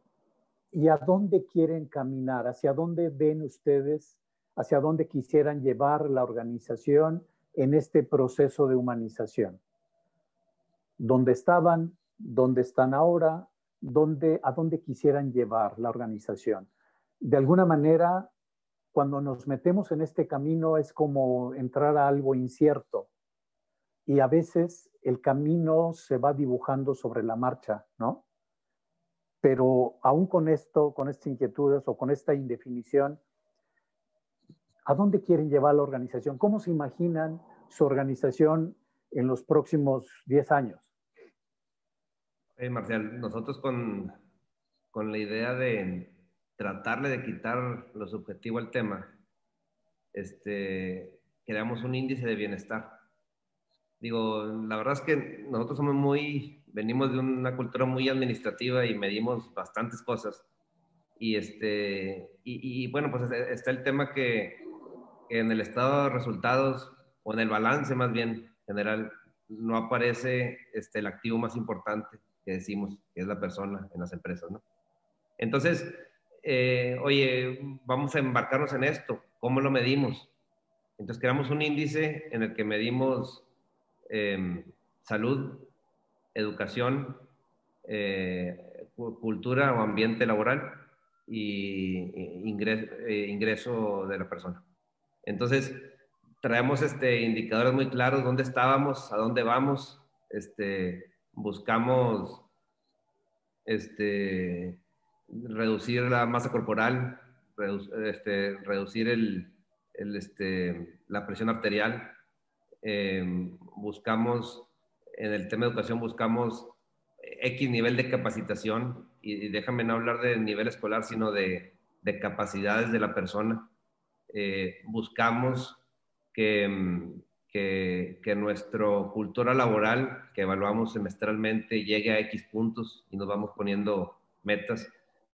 y a dónde quieren caminar? ¿Hacia dónde ven ustedes? ¿Hacia dónde quisieran llevar la organización? En este proceso de humanización. ¿Dónde estaban? ¿Dónde están ahora? ¿Dónde, ¿A dónde quisieran llevar la organización? De alguna manera, cuando nos metemos en este camino es como entrar a algo incierto y a veces el camino se va dibujando sobre la marcha, ¿no? Pero aún con esto, con estas inquietudes o con esta indefinición, ¿A dónde quieren llevar la organización? ¿Cómo se imaginan su organización en los próximos 10 años? Marcial, nosotros con, con la idea de tratarle de quitar lo subjetivo al tema, este, creamos un índice de bienestar. Digo, la verdad es que nosotros somos muy, venimos de una cultura muy administrativa y medimos bastantes cosas. Y, este, y, y bueno, pues está el tema que en el estado de resultados, o en el balance más bien general, no aparece este, el activo más importante que decimos, que es la persona en las empresas, ¿no? Entonces, eh, oye, vamos a embarcarnos en esto, ¿cómo lo medimos? Entonces creamos un índice en el que medimos em, salud, educación, eh, cultura o ambiente laboral y ingreso, eh, ingreso de la persona. Entonces, traemos este, indicadores muy claros, dónde estábamos, a dónde vamos, este, buscamos este, reducir la masa corporal, este, reducir el, este, la presión arterial. Eh, buscamos, en el tema de educación, buscamos X nivel de capacitación, y, déjame no hablar de nivel escolar, sino de, de capacidades de la persona. Eh, buscamos que, que, que nuestra cultura laboral, que evaluamos semestralmente, llegue a X puntos y nos vamos poniendo metas.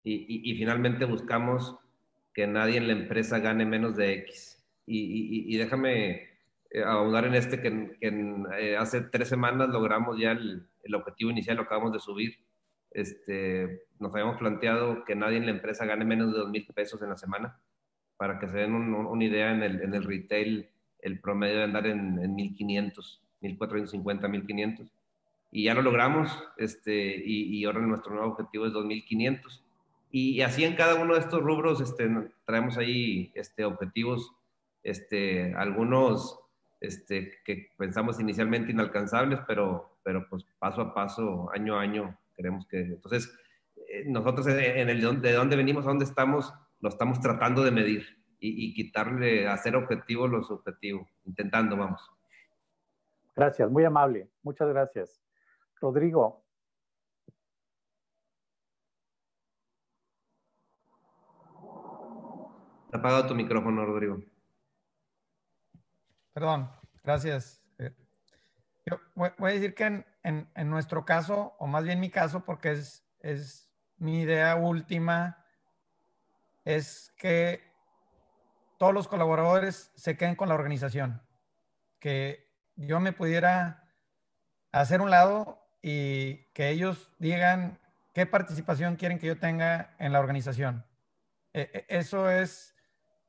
Y, y, finalmente buscamos que nadie en la empresa gane menos de X. Y, y déjame eh, ahondar en este que, que eh, hace tres semanas logramos ya el, el, objetivo inicial, lo acabamos de subir. Este, nos habíamos planteado que nadie en la empresa gane menos de dos mil pesos en la semana. Para que se den una idea, en el, en el retail el promedio de andar en, en 1500, 1450, 1500. Y ya lo logramos, este, y, y ahora nuestro nuevo objetivo es 2500. Y, y, así en cada uno de estos rubros este, traemos ahí este, objetivos, este, algunos este, que pensamos inicialmente inalcanzables, pero, pero pues paso a paso, año a año, queremos que... Entonces, eh, nosotros en el de dónde venimos, a dónde estamos, lo estamos tratando de medir y, quitarle, hacer objetivo los objetivos, intentando, vamos. Gracias, muy amable. Muchas gracias. Rodrigo. apagado tu micrófono, Rodrigo. Perdón, gracias. Eh, yo voy, a decir que en, en, en, nuestro caso, o más bien mi caso, porque es, es mi idea última, es que todos los colaboradores se queden con la organización. Que yo me pudiera hacer un lado y que ellos digan qué participación quieren que yo tenga en la organización. E, e, eso es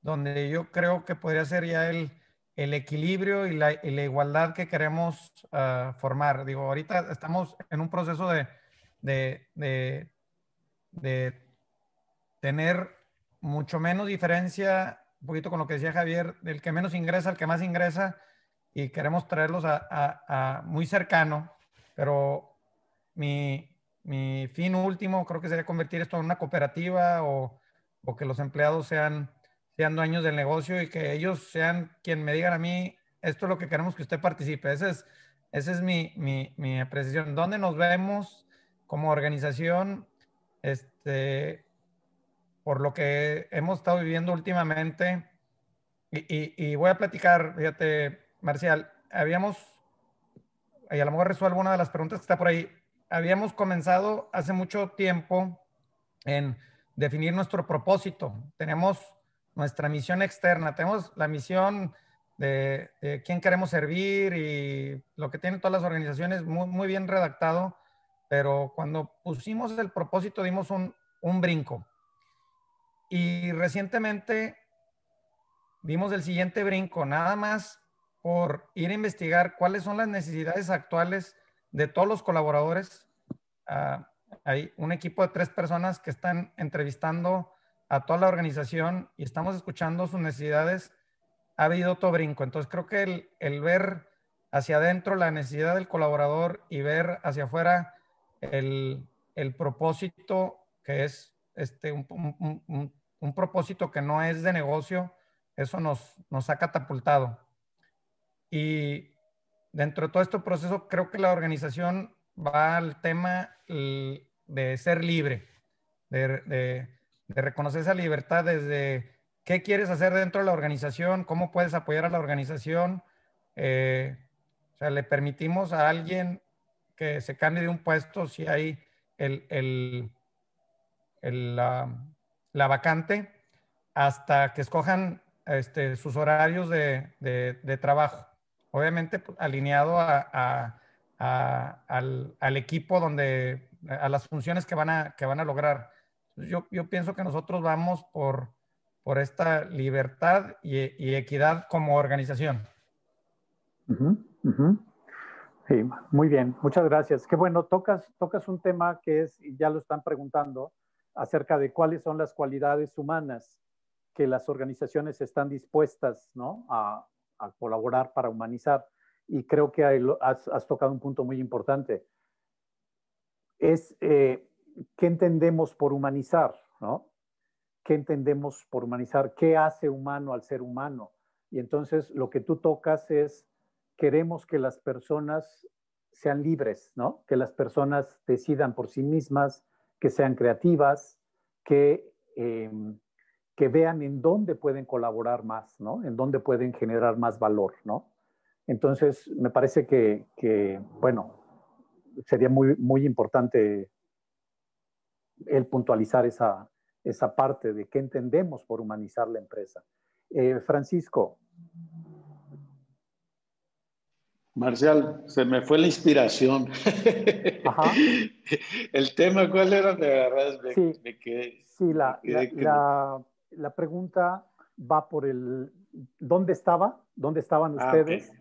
donde yo creo que podría ser ya el, el equilibrio y la, la, igualdad que queremos uh, formar. Digo, ahorita estamos en un proceso de, de, de tener mucho menos diferencia un poquito con lo que decía Javier, del que menos ingresa al que más ingresa y queremos traerlos a, a, a muy cercano, pero mi, mi, fin último creo que sería convertir esto en una cooperativa o, o, que los empleados sean, sean dueños del negocio y que ellos sean quien me digan a mí, esto es lo que queremos que usted participe. Esa es, esa es mi, mi, mi apreciación. ¿Dónde nos vemos como organización? Este, por lo que hemos estado viviendo últimamente, y, voy a platicar, fíjate, Marcial, habíamos, y a lo mejor resuelvo una de las preguntas que está por ahí, habíamos comenzado hace mucho tiempo en definir nuestro propósito. Tenemos nuestra misión externa, tenemos la misión de, quién queremos servir y lo que tienen todas las organizaciones muy, muy bien redactado, pero cuando pusimos el propósito dimos un, un brinco y recientemente vimos el siguiente brinco, nada más por ir a investigar cuáles son las necesidades actuales de todos los colaboradores. Uh, hay un equipo de tres personas que están entrevistando a toda la organización y estamos escuchando sus necesidades. Ha habido otro brinco. Entonces creo que el, el ver hacia adentro la necesidad del colaborador y ver hacia afuera el, el propósito que es este, un, un propósito que no es de negocio, eso nos, nos ha catapultado. Y dentro de todo este proceso, creo que la organización va al tema de ser libre, de, reconocer esa libertad desde qué quieres hacer dentro de la organización, cómo puedes apoyar a la organización. Eh, o sea, le permitimos a alguien que se cambie de un puesto si hay el, el, el, la, la vacante hasta que escojan este, sus horarios de, de, trabajo. obviamente pues, alineado a, al, equipo donde, a las funciones que van a, que van a lograr. Yo, yo pienso que nosotros vamos por, por esta libertad y, y equidad como organización. Sí, muy bien, muchas gracias. Qué bueno, tocas, tocas un tema que es, ya lo están preguntando, acerca de cuáles son las cualidades humanas que las organizaciones están dispuestas ¿no? a, a colaborar para humanizar. Y creo que has, has tocado un punto muy importante. Es eh, qué entendemos por humanizar, ¿no? ¿Qué entendemos por humanizar? ¿Qué hace humano al ser humano? Y entonces lo que tú tocas es, queremos que las personas sean libres, ¿no? Que las personas decidan por sí mismas, que sean creativas, que eh, que vean en dónde pueden colaborar más, ¿no? En dónde pueden generar más valor, ¿no? Entonces, me parece que, que bueno, sería muy, muy importante el puntualizar esa, esa parte de qué entendemos por humanizar la empresa. Eh, Francisco. Marcial, se me fue la inspiración. Ajá. El tema, ¿cuál era? De verdad, sí, sí la, la, la pregunta va por el, ¿dónde estaba? ¿Dónde estaban ah, ustedes?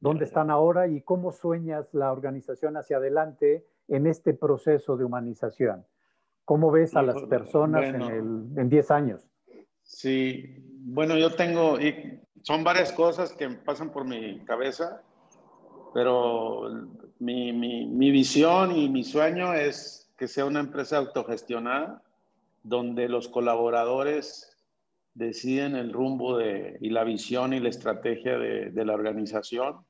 ¿Dónde están ahora? ¿Y cómo sueñas la organización hacia adelante en este proceso de humanización? ¿Cómo ves a las personas en 10 años? Sí, bueno, yo tengo, y son varias cosas que pasan por mi cabeza, pero mi, mi, mi visión y mi sueño es que sea una empresa autogestionada, donde los colaboradores deciden el rumbo de, y la visión y la estrategia de, de, la organización,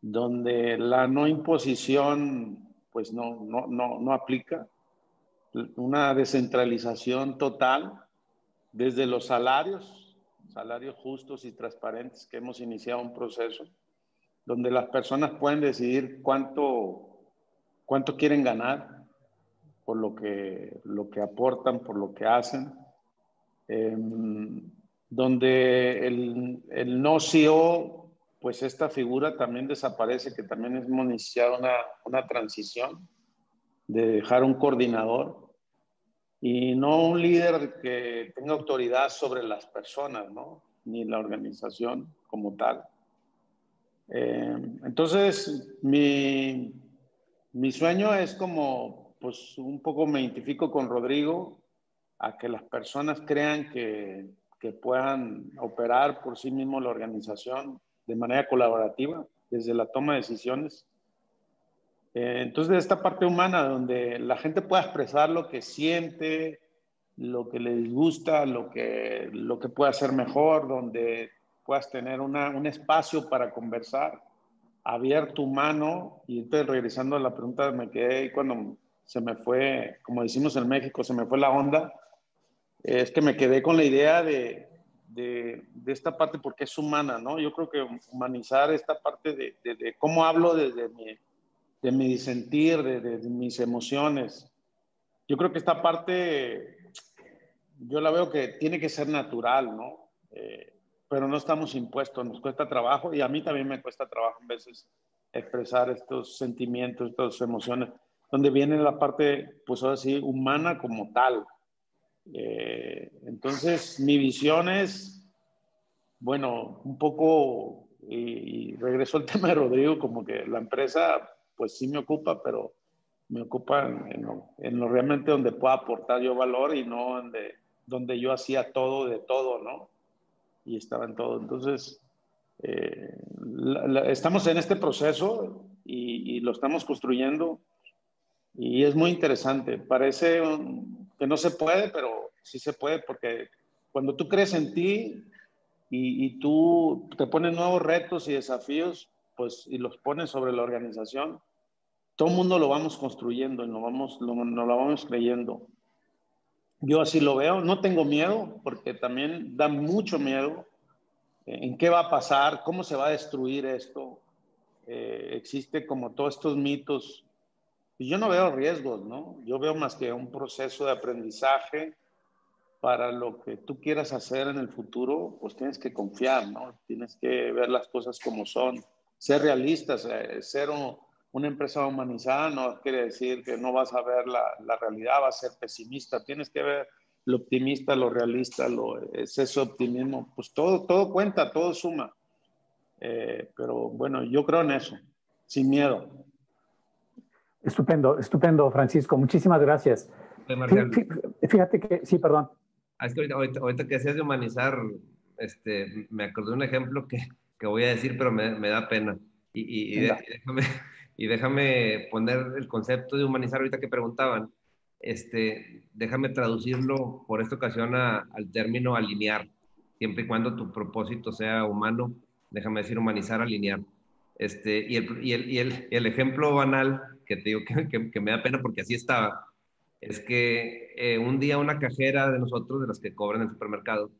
donde la no imposición pues no, no, no, no aplica, una descentralización total desde los salarios, salarios justos y transparentes que hemos iniciado un proceso, donde las personas pueden decidir cuánto, cuánto quieren ganar por lo que, lo que aportan, por lo que hacen, Em, donde el, el, no CEO, pues esta figura también desaparece, que también hemos iniciado una, una transición de dejar un coordinador y no un líder que tenga autoridad sobre las personas, ¿no? Ni la organización como tal. Em, entonces, mi, mi sueño es como, pues un poco me identifico con Rodrigo, a que las personas crean que, que puedan operar por sí mismos la organización de manera colaborativa desde la toma de decisiones. Eh, entonces, esta parte humana, donde la gente pueda expresar lo que siente, lo que le disgusta, lo que, lo que puede hacer mejor, donde puedas tener una, un espacio para conversar abierto, humano. Y entonces, regresando a la pregunta, me quedé cuando se me fue, como decimos en México, se me fue la onda es que me quedé con la idea de, de, esta parte porque es humana, ¿no? Yo creo que humanizar esta parte de, de cómo hablo desde mi, de mi sentir, de, mis emociones. Yo creo que esta parte, yo la veo que tiene que ser natural, ¿no? Eh, pero no estamos impuestos, nos cuesta trabajo y a mí también me cuesta trabajo a veces expresar estos sentimientos, estas emociones, donde viene la parte, pues ahora sí, humana como tal, eh, entonces, mi visión es, bueno, un poco, y, regreso al tema de Rodrigo, como que la empresa, pues sí me ocupa, pero me ocupa en, lo, realmente donde pueda aportar yo valor y no donde, donde yo hacía todo de todo, ¿no? Y estaba en todo. Entonces, eh, estamos en este proceso y, lo estamos construyendo y es muy interesante. Parece que no se puede, pero sí se puede porque cuando tú crees en ti y, tú te pones nuevos retos y desafíos, pues y los pones sobre la organización, todo el mundo lo vamos construyendo y nos, vamos, lo, lo vamos creyendo. Yo así lo veo, no tengo miedo porque también da mucho miedo en qué va a pasar, cómo se va a destruir esto. Eh, existe como todos estos mitos y yo no veo riesgos, ¿no? Yo veo más que un proceso de aprendizaje para lo que tú quieras hacer en el futuro, pues tienes que confiar, ¿no? Tienes que ver las cosas como son. ser realistas, eh, ser una empresa humanizada no quiere decir que no vas a ver la, la, realidad, vas a ser pesimista, tienes que ver lo optimista, lo realista, lo, es ese optimismo, pues todo, todo cuenta, todo suma. Eh, pero bueno, yo creo en eso, sin miedo. Estupendo, estupendo, Francisco. Muchísimas gracias. Fíjate que, sí, perdón. Ah, es que ahorita, ahorita, que decías de humanizar, este, me acordé de un ejemplo que, que voy a decir, pero me, me da pena. Y, y, déjame, y, déjame, poner el concepto de humanizar ahorita que preguntaban. Este, déjame traducirlo por esta ocasión al término alinear, siempre y cuando tu propósito sea humano, déjame decir humanizar, alinear. Este, y, el, y, el, y el, el ejemplo banal que te digo que, que, me da pena porque así estaba, es que eh, un día una cajera de nosotros, de las que cobran en el supermercado,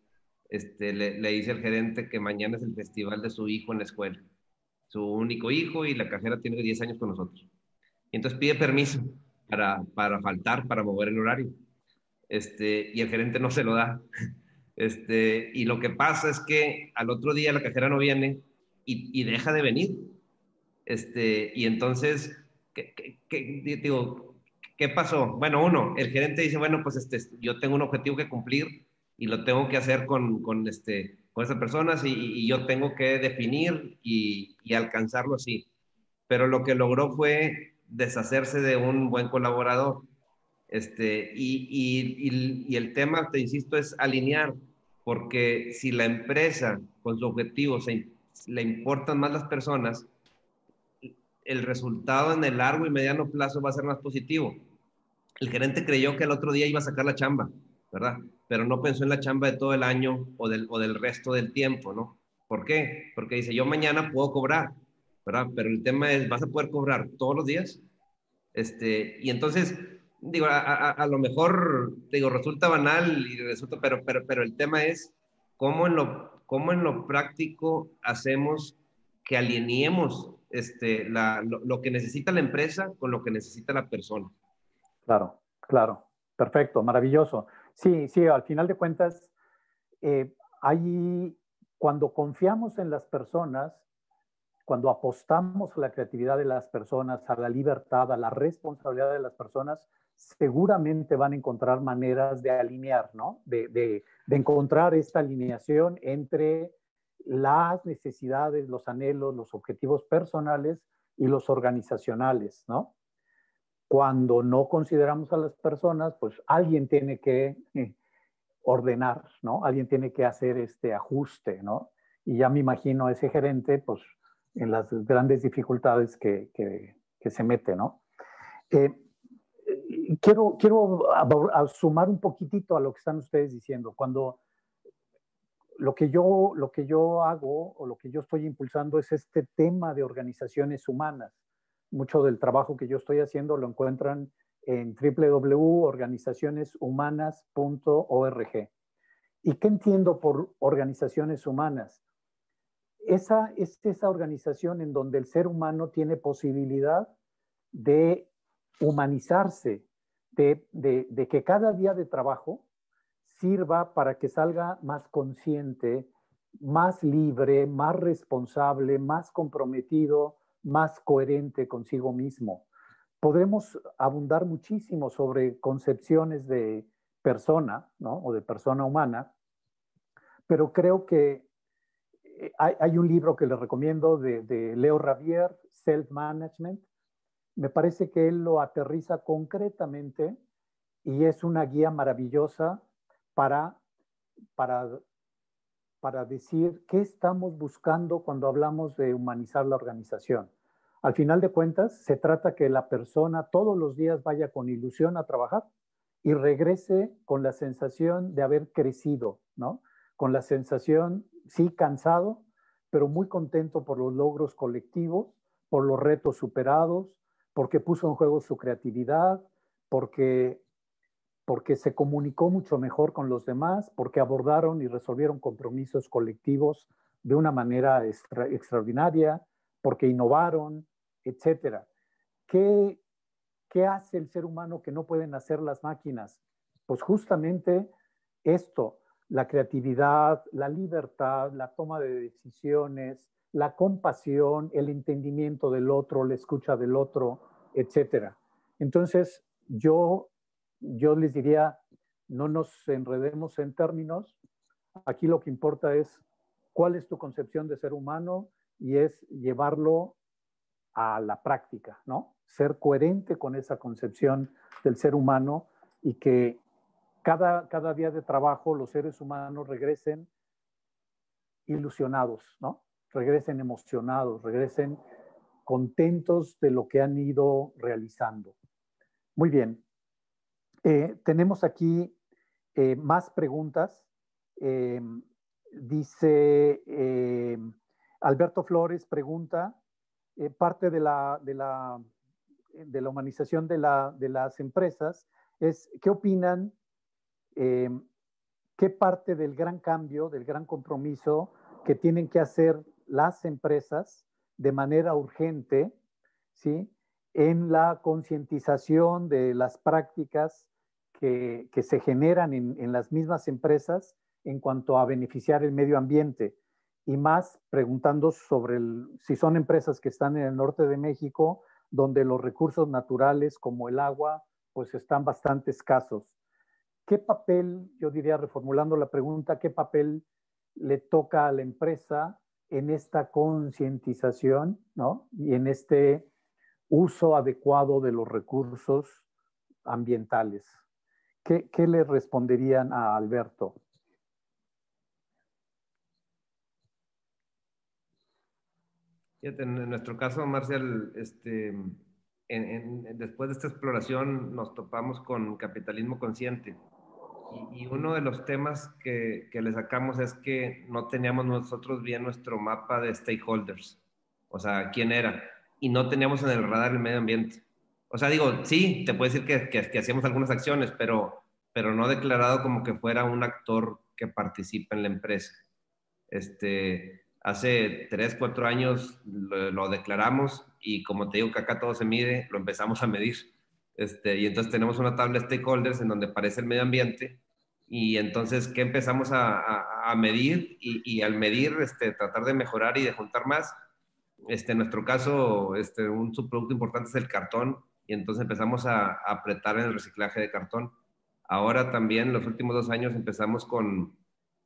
este, le, le, dice al gerente que mañana es el festival de su hijo en la escuela, su único hijo y la cajera tiene 10 años con nosotros. Y entonces pide permiso para, para faltar, para mover el horario. Este, y el gerente no se lo da. Este, y lo que pasa es que al otro día la cajera no viene y, y deja de venir. Este, y entonces, ¿qué, qué, digo, ¿qué pasó? Bueno, uno, el gerente dice, bueno, pues este, yo tengo un objetivo que cumplir y lo tengo que hacer con, con este, con esas personas y, y, yo tengo que definir y, y, alcanzarlo así. Pero lo que logró fue deshacerse de un buen colaborador. Este, y, y el tema, te insisto, es alinear, porque si la empresa con su objetivo se, le importan más las personas, el resultado en el largo y mediano plazo va a ser más positivo. El gerente creyó que el otro día iba a sacar la chamba, ¿verdad? Pero no pensó en la chamba de todo el año o del, o del resto del tiempo, ¿no? ¿Por qué? Porque dice, yo mañana puedo cobrar, ¿verdad? Pero el tema es, ¿vas a poder cobrar todos los días? Este, y entonces, digo, a, a, a lo mejor, digo, resulta banal y resulta, pero, pero, pero el tema es cómo en lo, cómo en lo práctico hacemos que alineemos este, la, lo, lo que necesita la empresa con lo que necesita la persona. Claro, claro. Perfecto, maravilloso. Sí, sí, al final de cuentas, eh, cuando confiamos en las personas, cuando apostamos a la creatividad de las personas, a la libertad, a la responsabilidad de las personas, seguramente van a encontrar maneras de alinear, ¿no? De, de, de encontrar esta alineación entre las necesidades, los anhelos, los objetivos personales y los organizacionales, ¿no? Cuando no consideramos a las personas, pues alguien tiene que eh, ordenar, ¿no? Alguien tiene que hacer este ajuste, ¿no? Y ya me imagino a ese gerente, pues, en las grandes dificultades que, que, se mete, ¿no? Eh, quiero, quiero sumar un poquitito a lo que están ustedes diciendo. Cuando lo que, yo, lo que yo hago o lo que yo estoy impulsando es este tema de organizaciones humanas mucho del trabajo que yo estoy haciendo lo encuentran en www.organizacioneshumanas.org. ¿Y qué entiendo por organizaciones humanas? Esa es esa organización en donde el ser humano tiene posibilidad de humanizarse, de, de, que cada día de trabajo sirva para que salga más consciente, más libre, más responsable, más comprometido, más coherente consigo mismo. Podemos abundar muchísimo sobre concepciones de persona, ¿no? O de persona humana, pero creo que eh, hay, hay un libro que les recomiendo de, de Leo Ravier, Self Management. Me parece que él lo aterriza concretamente y es una guía maravillosa para, para para decir qué estamos buscando cuando hablamos de humanizar la organización. Al final de cuentas, se trata que la persona todos los días vaya con ilusión a trabajar y regrese con la sensación de haber crecido, ¿no? Con la sensación, sí, cansado, pero muy contento por los logros colectivos, por los retos superados, porque puso en juego su creatividad, porque porque se comunicó mucho mejor con los demás, porque abordaron y resolvieron compromisos colectivos de una manera extra, extraordinaria, porque innovaron, etc. ¿Qué, ¿Qué hace el ser humano que no pueden hacer las máquinas? Pues justamente esto, la creatividad, la libertad, la toma de decisiones, la compasión, el entendimiento del otro, la escucha del otro, etc. Entonces, yo, yo les diría, no nos enredemos en términos. Aquí lo que importa es cuál es tu concepción de ser humano y es llevarlo a la práctica, ¿no? Ser coherente con esa concepción del ser humano y que cada, cada día de trabajo los seres humanos regresen ilusionados, ¿no? Regresen emocionados, regresen contentos de lo que han ido realizando. Muy bien. Eh, tenemos aquí eh, más preguntas. Eh, dice Alberto Flores, pregunta, parte de la, de, la, de la humanización de, la, de las empresas es, ¿qué opinan qué parte del gran cambio, del gran compromiso que tienen que hacer las empresas de manera urgente, ¿sí? En la concientización de las prácticas que, se generan en, las mismas empresas en cuanto a beneficiar el medio ambiente. Y más preguntando sobre si son empresas que están en el norte de México, donde los recursos naturales como el agua, pues están bastante escasos. ¿Qué papel, yo diría reformulando la pregunta, qué papel le toca a la empresa en esta concientización ¿no? y en este uso adecuado de los recursos ambientales? ¿Qué, qué le responderían a Alberto? en nuestro caso, Marcial, este, después de esta exploración nos topamos con capitalismo consciente y, uno de los temas que, que, le sacamos es que no teníamos nosotros bien nuestro mapa de stakeholders, o sea, quién era, y no teníamos en el radar el medio ambiente. O sea, digo, sí, te puedo decir que, que, que hacíamos algunas acciones, pero, pero no declarado como que fuera un actor que participa en la empresa. Este, hace tres, cuatro años lo, lo, declaramos y como te digo que acá todo se mide, lo empezamos a medir. Este, y entonces tenemos una tabla de stakeholders en donde aparece el medio ambiente y entonces, ¿qué empezamos a, a, medir? Y, y, al medir, este, tratar de mejorar y de juntar más. Este, en nuestro caso, este, un subproducto importante es el cartón y entonces empezamos a, a apretar en el reciclaje de cartón. Ahora también, los últimos dos años, empezamos con,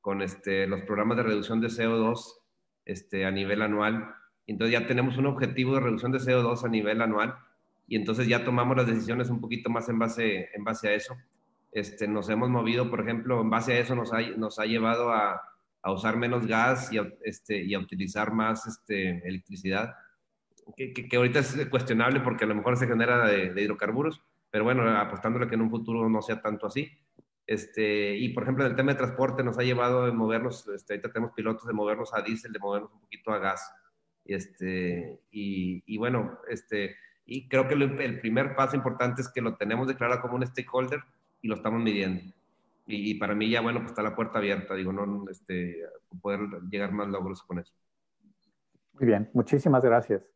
con este, los programas de reducción de CO2 este, a nivel anual. Entonces ya tenemos un objetivo de reducción de CO2 a nivel anual y entonces ya tomamos las decisiones un poquito más en base, en base a eso. Este, nos hemos movido, por ejemplo, en base a eso nos ha, nos ha llevado a, a usar menos gas y a, este, y a utilizar más este, electricidad, que, que, ahorita es cuestionable porque a lo mejor se genera de, de, hidrocarburos, pero bueno, apostándole que en un futuro no sea tanto así. Este, y por ejemplo, en el tema de transporte nos ha llevado a movernos, este, ahorita tenemos pilotos de movernos a diésel, de movernos un poquito a gas. Y, este, y, y bueno, este, y creo que el primer paso importante es que lo tenemos declarado como un stakeholder y lo estamos midiendo. Y, para mí ya, bueno, pues está la puerta abierta, digo, no, este, poder llegar más logros con eso. Muy bien, muchísimas gracias.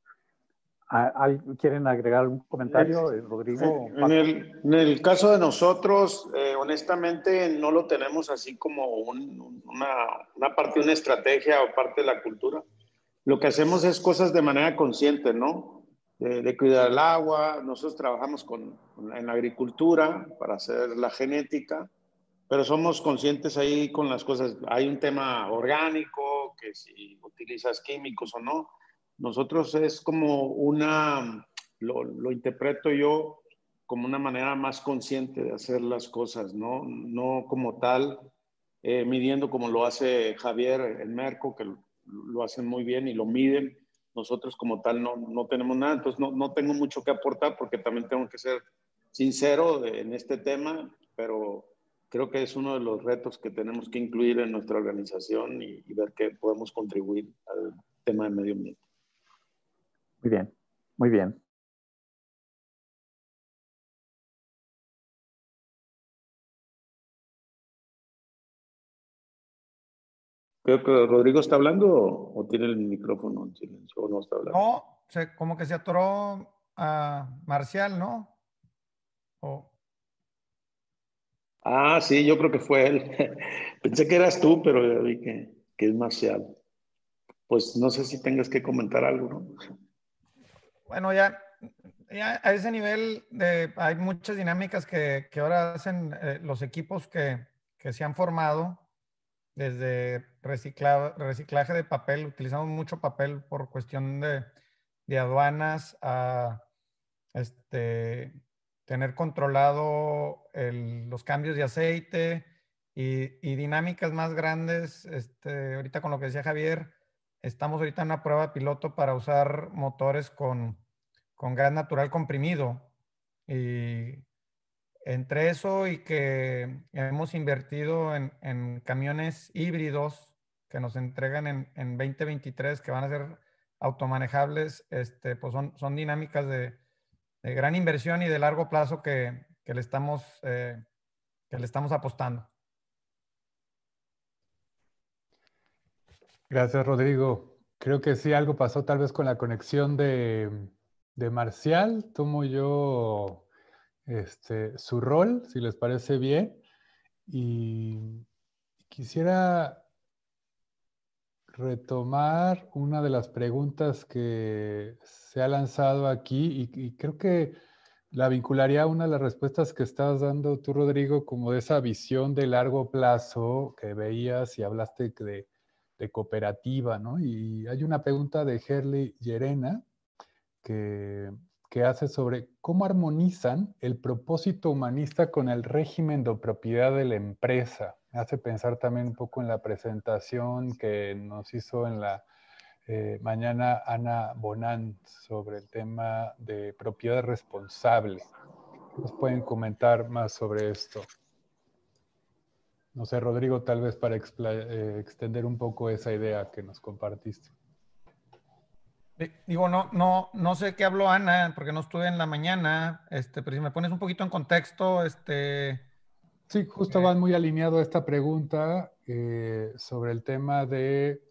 ¿Quieren agregar algún comentario, eh, Rodrigo? En el, en el, caso de nosotros, eh, honestamente, no lo tenemos así como una, una parte de una estrategia o parte de la cultura. Lo que hacemos es cosas de manera consciente, ¿no? de, cuidar el agua. Nosotros trabajamos con, en la agricultura para hacer la genética, pero somos conscientes ahí con las cosas. Hay un tema orgánico, que si utilizas químicos o no. Nosotros es como una, lo, interpreto yo como una manera más consciente de hacer las cosas, no, no como tal, eh, midiendo como lo hace Javier en Merco, que lo, lo hacen muy bien y lo miden nosotros como tal no, no tenemos nada, entonces no, no, tengo mucho que aportar porque también tengo que ser sincero en este tema, pero creo que es uno de los retos que tenemos que incluir en nuestra organización y, y ver qué podemos contribuir al tema del medio ambiente. Muy bien, muy bien. Creo que Rodrigo está hablando o, tiene el micrófono en silencio o no está hablando. No, se, como que se atoró a Marcial, ¿no? Ah, sí, yo creo que fue él. Pensé que eras tú, pero vi que, que es Marcial. pues no sé si tengas que comentar algo, ¿no? Bueno, ya, ya a ese nivel de, hay muchas dinámicas que, que ahora hacen eh, los equipos que, que, se han formado desde reciclaje de papel, utilizamos mucho papel por cuestión de, de aduanas a este, tener controlado el, los cambios de aceite y, y, dinámicas más grandes. Este, ahorita con lo que decía Javier, estamos ahorita en una prueba piloto para usar motores con, con gas natural comprimido. Y entre eso y que hemos invertido en, en camiones híbridos que nos entregan en, en, 2023, que van a ser automanejables, este, pues son, son dinámicas de, gran inversión y de largo plazo que, que le, estamos, eh, que le estamos apostando. Gracias, Rodrigo. Creo que sí, algo pasó tal vez con la conexión de, de Marcial. Tomo yo este, su rol, si les parece bien. Y quisiera retomar una de las preguntas que se ha lanzado aquí y, creo que la vincularía a una de las respuestas que estás dando tú, Rodrigo, como de esa visión de largo plazo que veías y hablaste de, de cooperativa, ¿no? Y hay una pregunta de Herley Llerena que, que hace sobre cómo armonizan el propósito humanista con el régimen de propiedad de la empresa hace pensar también un poco en la presentación que nos hizo en la eh, mañana Ana Bonan sobre el tema de propiedad responsable. ¿Nos pueden comentar más sobre esto? No sé, Rodrigo, tal vez para eh, extender un poco esa idea que nos compartiste. Digo, no, no, no sé qué habló Ana, porque no estuve en la mañana, este, pero si me pones un poquito en contexto, este, Sí, justo van muy alineado a esta pregunta eh, sobre el tema de,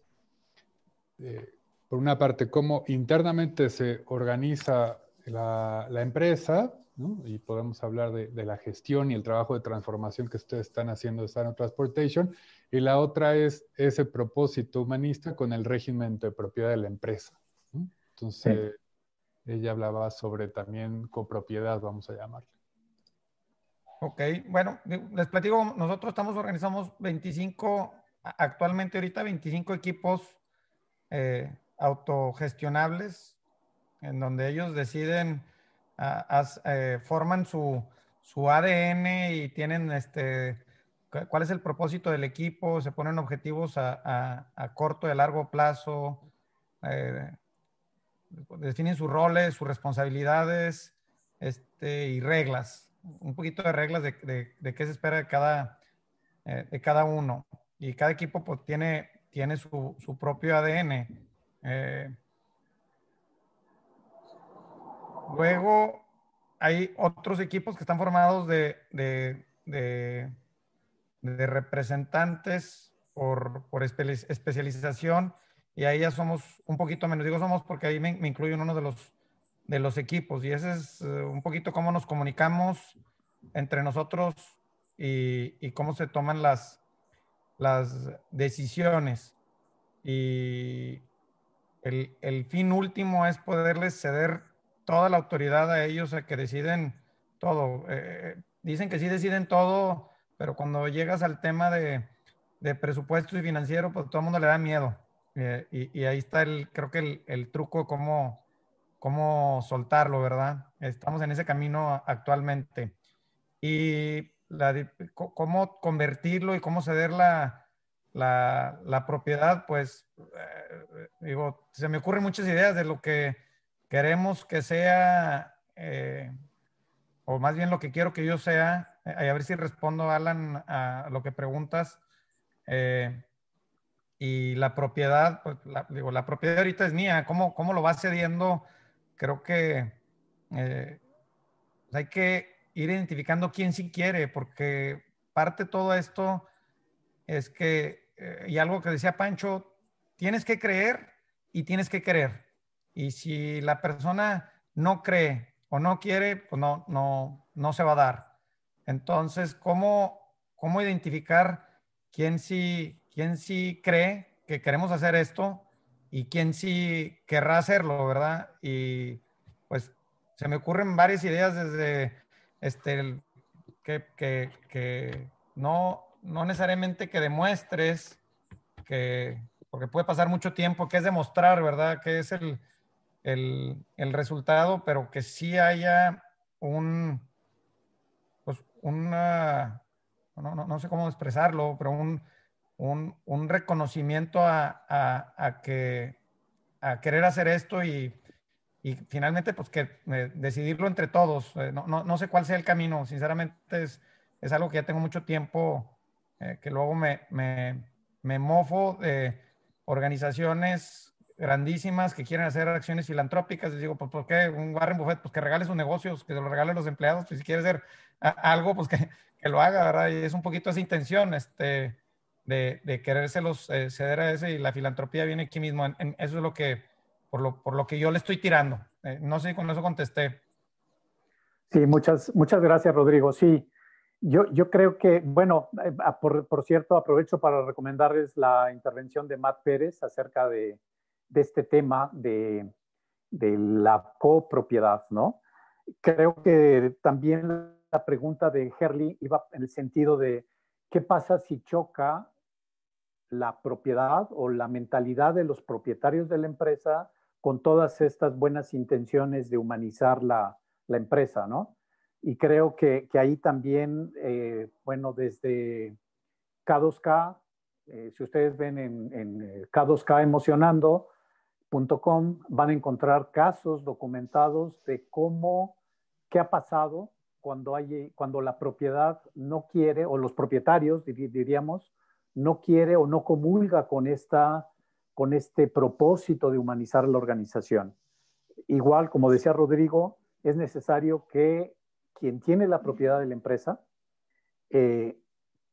por una parte, cómo internamente se organiza la, empresa, ¿no? y podemos hablar de, la gestión y el trabajo de transformación que ustedes están haciendo de Sano Transportation, y la otra es ese propósito humanista con el régimen de propiedad de la empresa. Entonces, ella hablaba sobre también copropiedad, vamos a llamarle. Ok, bueno, les platico, nosotros estamos, organizamos 25, actualmente ahorita 25 equipos eh, autogestionables, en donde ellos deciden, eh, forman su, su, ADN y tienen este, cuál es el propósito del equipo, se ponen objetivos a, a corto y a largo plazo, eh, definen sus roles, sus responsabilidades este, y reglas un poquito de reglas de, qué se espera de cada, eh, de cada uno. Y cada equipo pues, tiene, tiene su, propio ADN. Luego hay otros equipos que están formados de, de, representantes por, especialización y ahí ya somos un poquito menos. Digo somos porque ahí me, me incluyo en uno de los de los equipos y ese es eh, un poquito cómo nos comunicamos entre nosotros y, cómo se toman las, las decisiones. Y el, fin último es poderles ceder toda la autoridad a ellos a que deciden todo. Eh, eh, dicen que sí deciden todo, pero cuando llegas al tema de, de presupuestos y financiero, pues todo el mundo le da miedo. y, ahí está el, creo que el, el truco cómo, cómo soltarlo, ¿verdad? Estamos en ese camino actualmente. Y cómo convertirlo y cómo ceder la, la, propiedad, pues, eh, digo, se me ocurren muchas ideas de lo que queremos que sea, eh, o más bien lo que quiero que yo sea, eh, a ver si respondo, Alan, a lo que preguntas. y la propiedad, pues, digo, la propiedad ahorita es mía, ¿cómo, cómo lo va cediendo? creo que eh, hay que ir identificando quién sí quiere, porque parte de todo esto es que, eh, y algo que decía Pancho, tienes que creer y tienes que querer. Y si la persona no cree o no quiere, pues no, no, no se va a dar. Entonces, ¿cómo, cómo identificar quién sí, quién sí cree que queremos hacer esto y quién sí querrá hacerlo, ¿verdad? Y pues se me ocurren varias ideas desde este, que, que, que no, no necesariamente que demuestres que, porque puede pasar mucho tiempo, que es demostrar, ¿verdad? Que es el, el, el resultado, pero que sí haya un, pues una, no, no, no sé cómo expresarlo, pero un, un, un reconocimiento a, a, a, que, a querer hacer esto y, y finalmente pues que eh, decidirlo entre todos. Eh, no, no, no, sé cuál sea el camino, sinceramente es, es algo que ya tengo mucho tiempo, eh, que luego me, me, me mofo de organizaciones grandísimas que quieren hacer acciones filantrópicas. Les digo, pues, ¿por qué un Warren Buffett? Pues que regale sus negocios, que se lo regale a los empleados. Pues si quiere hacer algo, pues que, que, lo haga, ¿verdad? Y es un poquito esa intención, este, de, de querérselos eh, ceder a ese y la filantropía viene aquí mismo. En, en, eso es lo que, por lo, por lo que yo le estoy tirando. Eh, no sé si con eso contesté. Sí, muchas, muchas gracias, Rodrigo. Sí, yo, yo creo que, bueno, eh, por, por, cierto, aprovecho para recomendarles la intervención de Matt Pérez acerca de, de este tema de, de la copropiedad, ¿no? Creo que también la pregunta de Herley iba en el sentido de qué pasa si choca la propiedad o la mentalidad de los propietarios de la empresa con todas estas buenas intenciones de humanizar la, la empresa, ¿no? Y creo que, que ahí también, eh, bueno, desde K2K, eh, si ustedes ven en, en K2K Emocionando, .com van a encontrar casos documentados de cómo, qué ha pasado cuando, hay, cuando la propiedad no quiere, o los propietarios, diríamos, no quiere o no comulga con, esta, con este propósito de humanizar la organización. Igual, como decía Rodrigo, es necesario que quien tiene la propiedad de la empresa eh,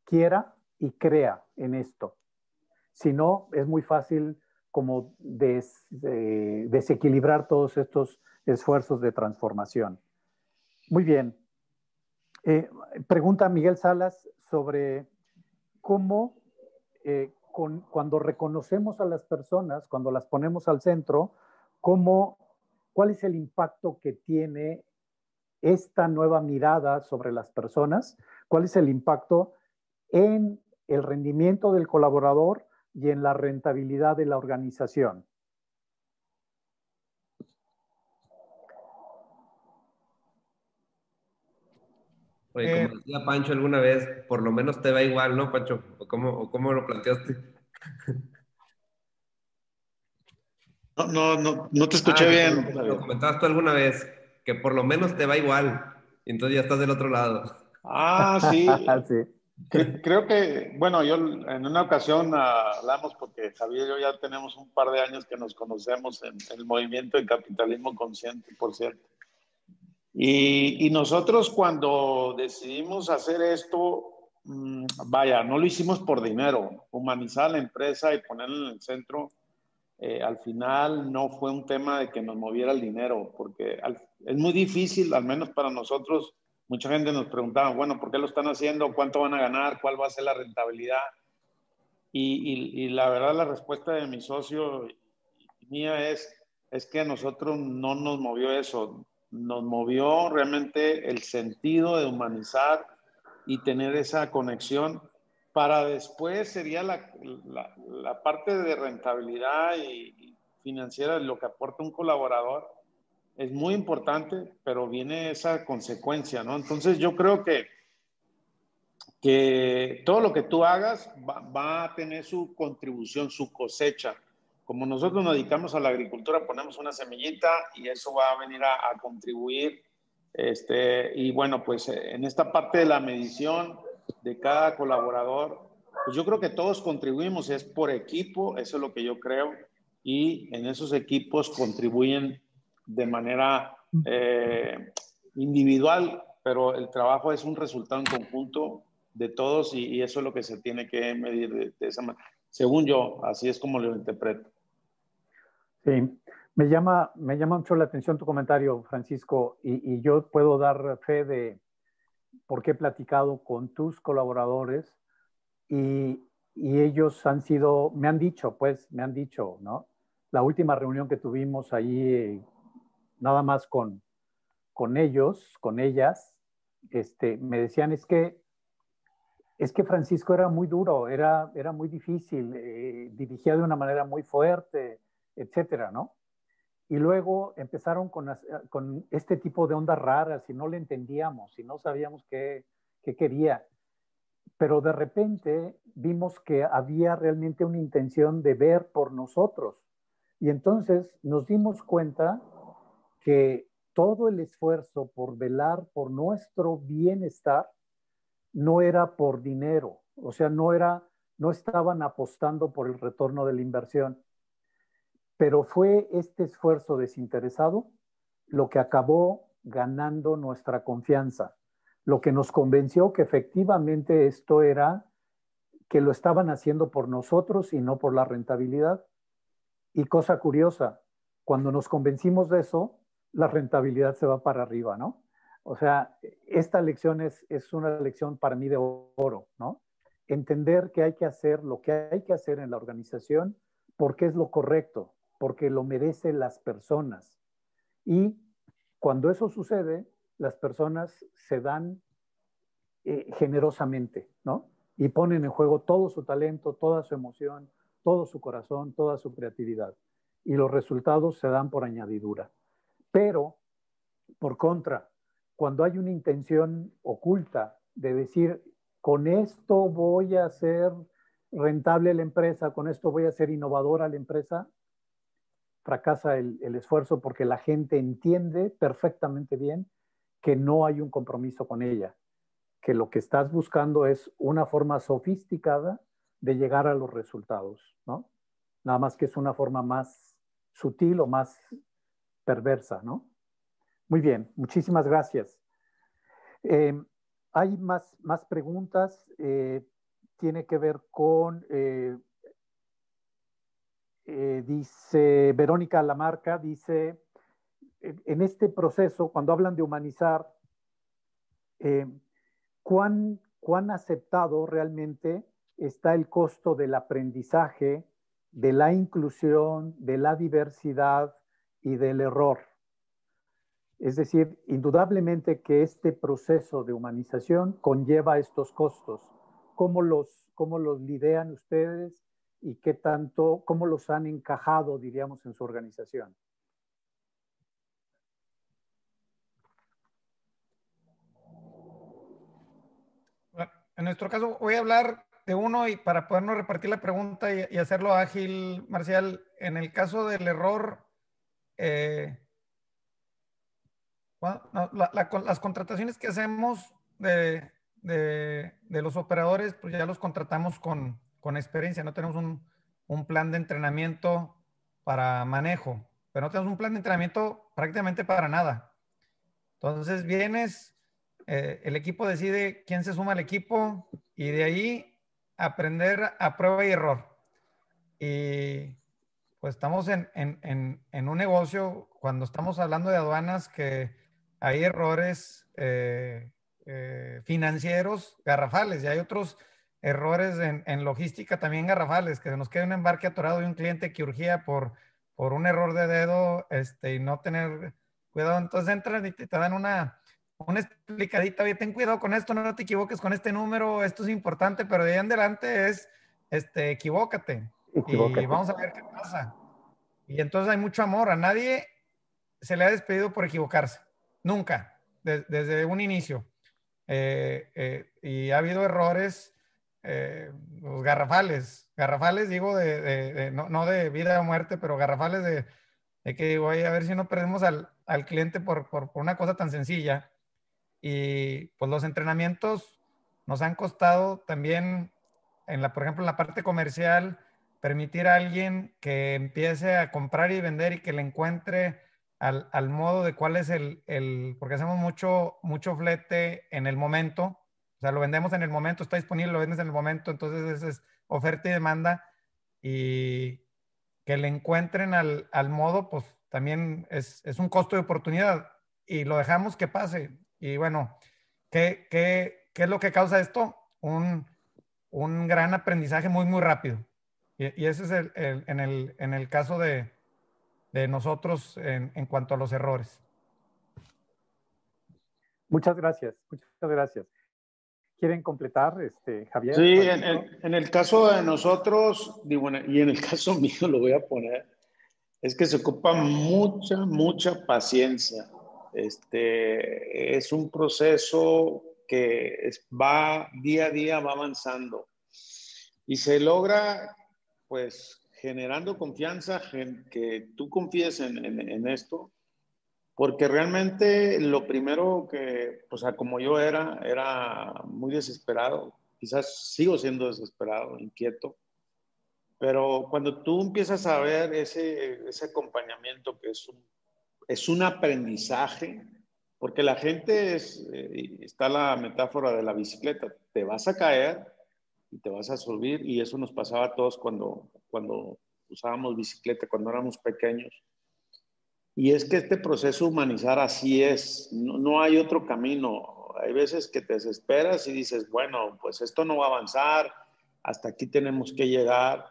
quiera y crea en esto. Si no, es muy fácil como eh, desequilibrar todos estos esfuerzos de transformación. Muy bien. Eh, pregunta Miguel Salas sobre cómo eh, cuando reconocemos a las personas, cuando las ponemos al centro, cómo, cuál es el impacto que tiene esta nueva mirada sobre las personas, cuál es el impacto en el rendimiento del colaborador, y en la rentabilidad de la organización. Oye, como decía Pancho alguna vez, por lo menos te va igual, ¿no, Pancho? ¿O cómo, o cómo lo planteaste? No, no, no, no te escuché ah, bien. Lo, lo comentabas tú alguna vez, que por lo menos te va igual. Y entonces ya estás del otro lado. Ah, sí. sí. Creo que, bueno, yo en una ocasión hablamos porque Javier y yo ya tenemos un par de años que nos conocemos en, el movimiento de capitalismo consciente, por cierto. Y, y nosotros cuando decidimos hacer esto, mmm, vaya, no lo hicimos por dinero, humanizar la empresa y ponerla en el centro. Eh, al final no fue un tema de que nos moviera el dinero, porque al, es muy difícil, al menos para nosotros, Mucha gente nos preguntaba, bueno, ¿por qué lo están haciendo? ¿Cuánto van a ganar? ¿Cuál va a ser la rentabilidad? Y, la verdad, la respuesta de mi socio mía es, es que a nosotros no nos movió eso, nos movió realmente el sentido de humanizar y tener esa conexión para después sería la, la, la parte de rentabilidad y financiera, lo que aporta un colaborador es muy importante, pero viene esa consecuencia, ¿no? Entonces yo creo que, que todo lo que tú hagas va, va, a tener su contribución, su cosecha. Como nosotros nos dedicamos a la agricultura, ponemos una semillita y eso va a venir a, a contribuir. Este, y bueno, pues en esta parte de la medición de cada colaborador, pues yo creo que todos contribuimos, es por equipo, eso es lo que yo creo, y en esos equipos contribuyen de manera eh, individual, pero el trabajo es un resultado en conjunto de todos y, y eso es lo que se tiene que medir de, de, esa manera. Según yo, así es como lo interpreto. Sí, me llama, me llama mucho la atención tu comentario, Francisco, y, y yo puedo dar fe de porque he platicado con tus colaboradores y, y ellos han sido, me han dicho, pues, me han dicho, ¿no? la última reunión que tuvimos ahí, nada más con, con ellos, con ellas, este, me decían es que es que Francisco era muy duro, era, era muy difícil, eh, dirigía de una manera muy fuerte, etcétera, ¿no? Y luego empezaron con, con, este tipo de ondas raras y no le entendíamos y no sabíamos qué, qué quería. Pero de repente vimos que había realmente una intención de ver por nosotros. Y entonces nos dimos cuenta que todo el esfuerzo por velar por nuestro bienestar no era por dinero, o sea, no era, no estaban apostando por el retorno de la inversión, pero fue este esfuerzo desinteresado lo que acabó ganando nuestra confianza, lo que nos convenció que efectivamente esto era que lo estaban haciendo por nosotros y no por la rentabilidad. Y cosa curiosa, cuando nos convencimos de eso, la rentabilidad se va para arriba, ¿no? O sea, esta lección es, es una lección para mí de oro, ¿no? Entender que hay que hacer lo que hay que hacer en la organización porque es lo correcto, porque lo merecen las personas. Y cuando eso sucede, las personas se dan eh, generosamente, ¿no? Y ponen en juego todo su talento, toda su emoción, todo su corazón, toda su creatividad. Y los resultados se dan por añadidura. Pero, por contra, cuando hay una intención oculta de decir, con esto voy a hacer rentable la empresa, con esto voy a ser innovadora la empresa, fracasa el, esfuerzo porque la gente entiende perfectamente bien que no hay un compromiso con ella, que lo que estás buscando es una forma sofisticada de llegar a los resultados, ¿no? Nada más que es una forma más sutil o más perversa, ¿no? Muy bien, muchísimas gracias. Eh, hay más, más preguntas. Eh, tiene que ver con, eh, dice Verónica Lamarca, dice, en este proceso, cuando hablan de humanizar, ¿cuán, ¿cuán aceptado realmente está el costo del aprendizaje, de la inclusión, de la diversidad y del error? Es decir, indudablemente que este proceso de humanización conlleva estos costos. ¿Cómo los, cómo los lidean ustedes y qué tanto, cómo los han encajado, diríamos, en su organización? En nuestro caso, voy a hablar de uno y para podernos repartir la pregunta y, hacerlo ágil, Marcial, en el caso del error, eh, las contrataciones que hacemos de, los operadores, pues ya los contratamos con, experiencia, no tenemos un, plan de entrenamiento para manejo, pero no tenemos un plan de entrenamiento prácticamente para nada. Entonces vienes, eh, el equipo decide quién se suma al equipo y de ahí aprender a prueba y error. Y pues estamos en, en un negocio, cuando estamos hablando de aduanas, que hay errores eh, eh, financieros garrafales y hay otros errores en, logística también garrafales, que se nos queda un embarque atorado de un cliente que urgía por, por un error de dedo este, y no tener cuidado. Entonces entran y te, dan una, una explicadita, oye, ten cuidado con esto, no te equivoques con este número, esto es importante, pero de ahí en adelante es, este, equivócate. Equivócate. Y vamos a ver qué pasa. Y entonces hay mucho amor, a nadie se le ha despedido por equivocarse. Nunca, desde un inicio. Eh, eh, y ha habido errores eh, pues, garrafales, garrafales digo, de, no, de vida o muerte, pero garrafales de, que digo, a ver si no perdemos al, cliente por, una cosa tan sencilla. Y pues los entrenamientos nos han costado también, en la, por ejemplo, en la parte comercial, permitir a alguien que empiece a comprar y vender y que le encuentre al, al, modo de cuál es el, el, porque hacemos mucho, mucho flete en el momento, o sea, lo vendemos en el momento, está disponible, lo vendes en el momento, entonces es, es oferta y demanda y que le encuentren al, al modo, pues también es, es, un costo de oportunidad y lo dejamos que pase. Y bueno, ¿qué, qué, qué es lo que causa esto? Un, un gran aprendizaje muy, muy rápido. Y, y ese es el, el, en, el, en el caso de, de nosotros en, en cuanto a los errores. Muchas gracias, muchas gracias. ¿Quieren completar, este, Javier? Sí, en, en, el caso de nosotros, digo, y en el caso mío lo voy a poner, es que se ocupa mucha, mucha paciencia. Este, es un proceso que va día a día, va avanzando. Y se logra, pues, generando confianza, que tú confíes en, en, esto, porque realmente lo primero que, o sea, como yo era, era muy desesperado, quizás sigo siendo desesperado, inquieto, pero cuando tú empiezas a ver ese, ese acompañamiento que es un, es un aprendizaje, porque la gente es, eh, está la metáfora de la bicicleta, te vas a caer y te vas a subir y eso nos pasaba a todos cuando, cuando usábamos bicicleta, cuando éramos pequeños y es que este proceso humanizar así es, no, no, hay otro camino. Hay veces que te desesperas y dices, bueno, pues esto no va a avanzar, hasta aquí tenemos que llegar.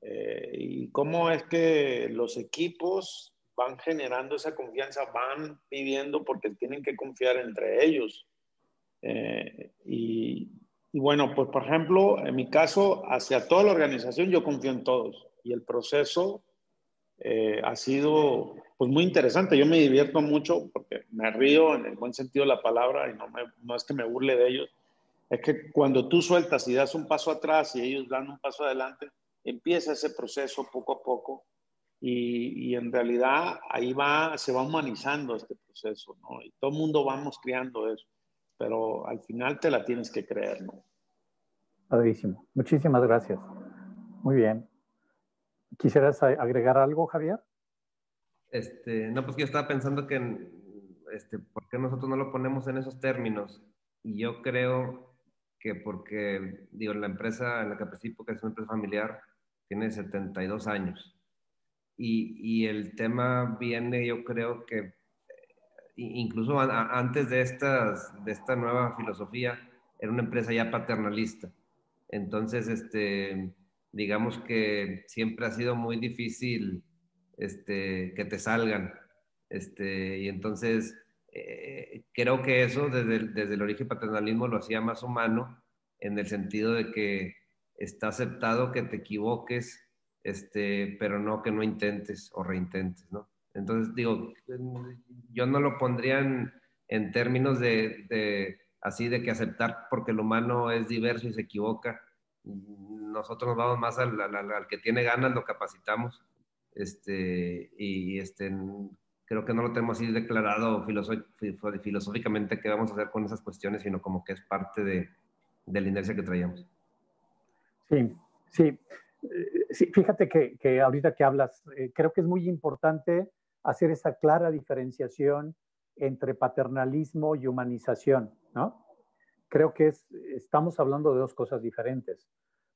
Eh, y cómo es que los equipos van generando esa confianza, van viviendo porque tienen que confiar entre ellos. Eh, y, y bueno, pues por ejemplo, en mi caso, hacia toda la organización yo confío en todos. Y el proceso eh, ha sido pues muy interesante. Yo me divierto mucho porque me río en el buen sentido de la palabra y no, es que me burle de ellos. Es que cuando tú sueltas y das un paso atrás y ellos dan un paso adelante, empieza ese proceso poco a poco y, y en realidad ahí va, se va humanizando este proceso, ¿no? Y todo el mundo vamos creando eso, pero al final te la tienes que creer, ¿no? Padrísimo. Muchísimas gracias. Muy bien. ¿Quisieras agregar algo, Javier? Este, no, pues yo estaba pensando que, este, ¿por qué nosotros no lo ponemos en esos términos? Y yo creo que porque, digo, la empresa en la que participo, que es una empresa familiar, tiene 72 años. Y, y el tema viene, yo creo que, incluso antes de, estas, de esta nueva filosofía, era una empresa ya paternalista. Entonces, este, digamos que siempre ha sido muy difícil este, que te salgan. Este, y entonces eh, creo que eso desde el, desde el origen paternalismo lo hacía más humano en el sentido de que está aceptado que te equivoques, este, pero no que no intentes o reintentes, ¿no? Entonces digo, yo no lo pondría en, en términos de, de, así de que aceptar porque el humano es diverso y se equivoca, nosotros nos vamos más al, al, al, que tiene ganas, lo capacitamos. Este, y este, creo que no lo tenemos así declarado filosóficamente qué vamos a hacer con esas cuestiones, sino como que es parte de, de la inercia que traíamos. Sí, sí. sí fíjate que, que, ahorita que hablas, eh, creo que es muy importante hacer esa clara diferenciación entre paternalismo y humanización, ¿no? creo que es, estamos hablando de dos cosas diferentes.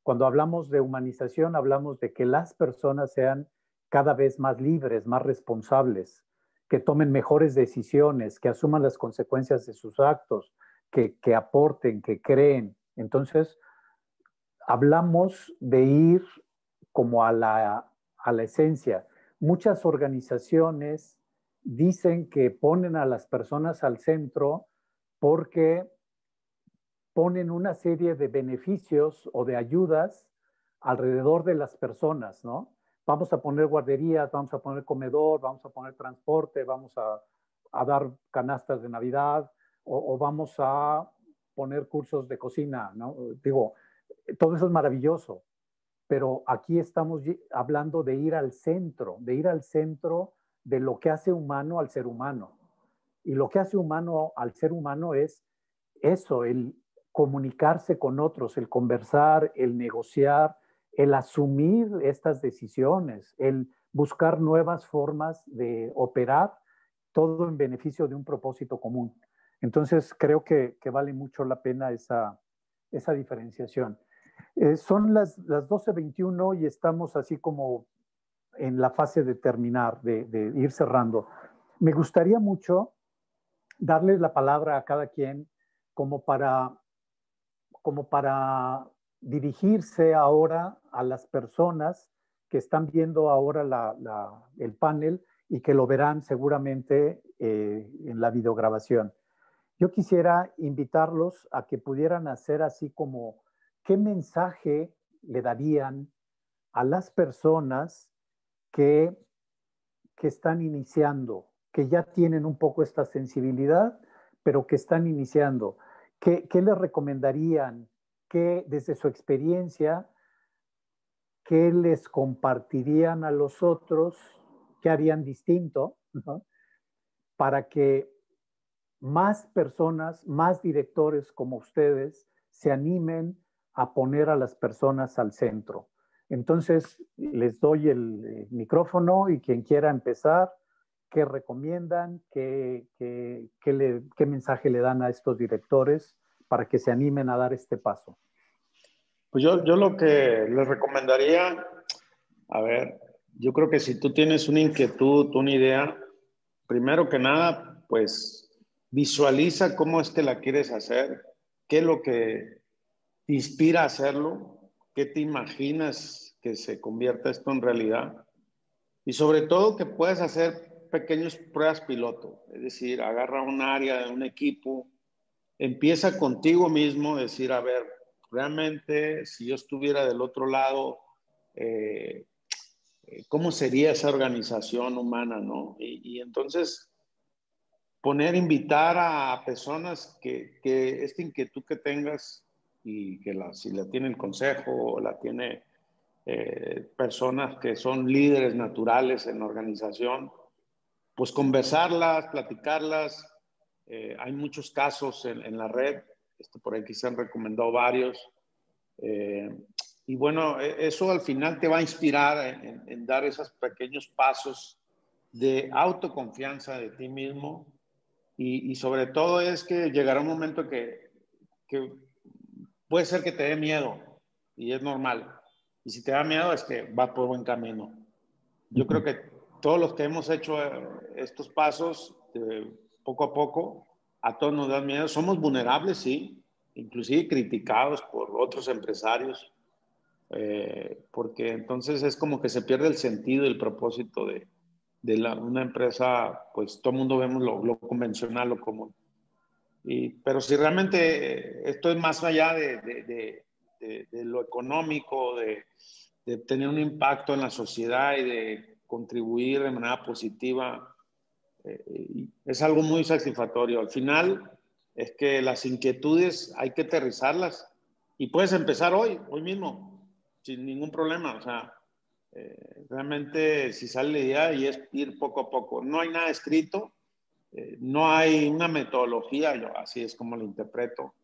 Cuando hablamos de humanización, hablamos de que las personas sean cada vez más libres, más responsables, que tomen mejores decisiones, que asuman las consecuencias de sus actos, que, que aporten, que creen. Entonces, hablamos de ir como a la, a la esencia. Muchas organizaciones dicen que ponen a las personas al centro porque ponen una serie de beneficios o de ayudas alrededor de las personas, ¿no? Vamos a poner guarderías, vamos a poner comedor, vamos a poner transporte, vamos a, dar canastas de Navidad o, o, vamos a poner cursos de cocina, ¿no? Digo, todo eso es maravilloso, pero aquí estamos hablando de ir al centro, de ir al centro de lo que hace humano al ser humano. Y lo que hace humano al ser humano es eso, el, comunicarse con otros, el conversar, el negociar, el asumir estas decisiones, el buscar nuevas formas de operar, todo en beneficio de un propósito común. Entonces, creo que, vale mucho la pena esa, esa diferenciación. Eh, son las, las 12.21 y estamos así como en la fase de terminar, de, ir cerrando. Me gustaría mucho darles la palabra a cada quien como para como para dirigirse ahora a las personas que están viendo ahora el panel y que lo verán seguramente eh, en la videograbación. Yo quisiera invitarlos a que pudieran hacer así como qué mensaje le darían a las personas que, que están iniciando, que ya tienen un poco esta sensibilidad, pero que están iniciando. ¿Qué, les recomendarían? ¿Qué desde su experiencia, qué les compartirían a los otros? ¿Qué harían distinto? Para que más personas, más directores como ustedes se animen a poner a las personas al centro. Entonces, les doy el eh, micrófono y quien quiera empezar, ¿qué recomiendan? ¿Qué, mensaje le dan a estos directores para que se animen a dar este paso? Pues yo, yo lo que les recomendaría, a ver, yo creo que si tú tienes una inquietud, una idea, primero que nada, pues Visualiza cómo es que la quieres hacer, qué es lo que te inspira a hacerlo, qué te imaginas que se convierta esto en realidad. Y sobre todo que puedas hacer pequeñas pruebas piloto, es decir, agarra un área de un equipo, empieza contigo mismo, decir, a ver, realmente si yo estuviera del otro lado, eh, eh, ¿cómo sería esa organización humana, no? Y, y entonces poner, invitar a personas que, que esta inquietud que tengas y que la, si la tiene el consejo o la tiene eh, personas que son líderes naturales en la organización, pues conversarlas, platicarlas. Eh, hay muchos casos en, en, la red, este, por aquí se han recomendado varios. Eh, y bueno, e, eso al final te va a inspirar en, en dar esos pequeños pasos de autoconfianza de ti mismo y, sobre todo es que llegará un momento que, que, puede ser que te dé miedo y es normal. Y si te da miedo es que va por buen camino. Yo creo que todos los que hemos hecho eh, estos pasos poco a poco, a todos nos dan miedo. Somos vulnerables, sí, inclusive criticados por otros empresarios, eh, porque entonces es como que se pierde el sentido y el propósito de, de la, una empresa, pues todo el mundo vemos lo, lo, convencional, lo común. Y, pero si realmente esto es más allá de, de, de, lo económico, de, tener un impacto en la sociedad y de contribuir de manera positiva, eh, es algo muy satisfactorio. Al final es que las inquietudes hay que aterrizarlas y puedes empezar hoy, hoy mismo, sin ningún problema. O sea, eh, realmente si sale la idea y es ir poco a poco. No hay nada escrito, eh, no hay una metodología, yo así es como lo interpreto.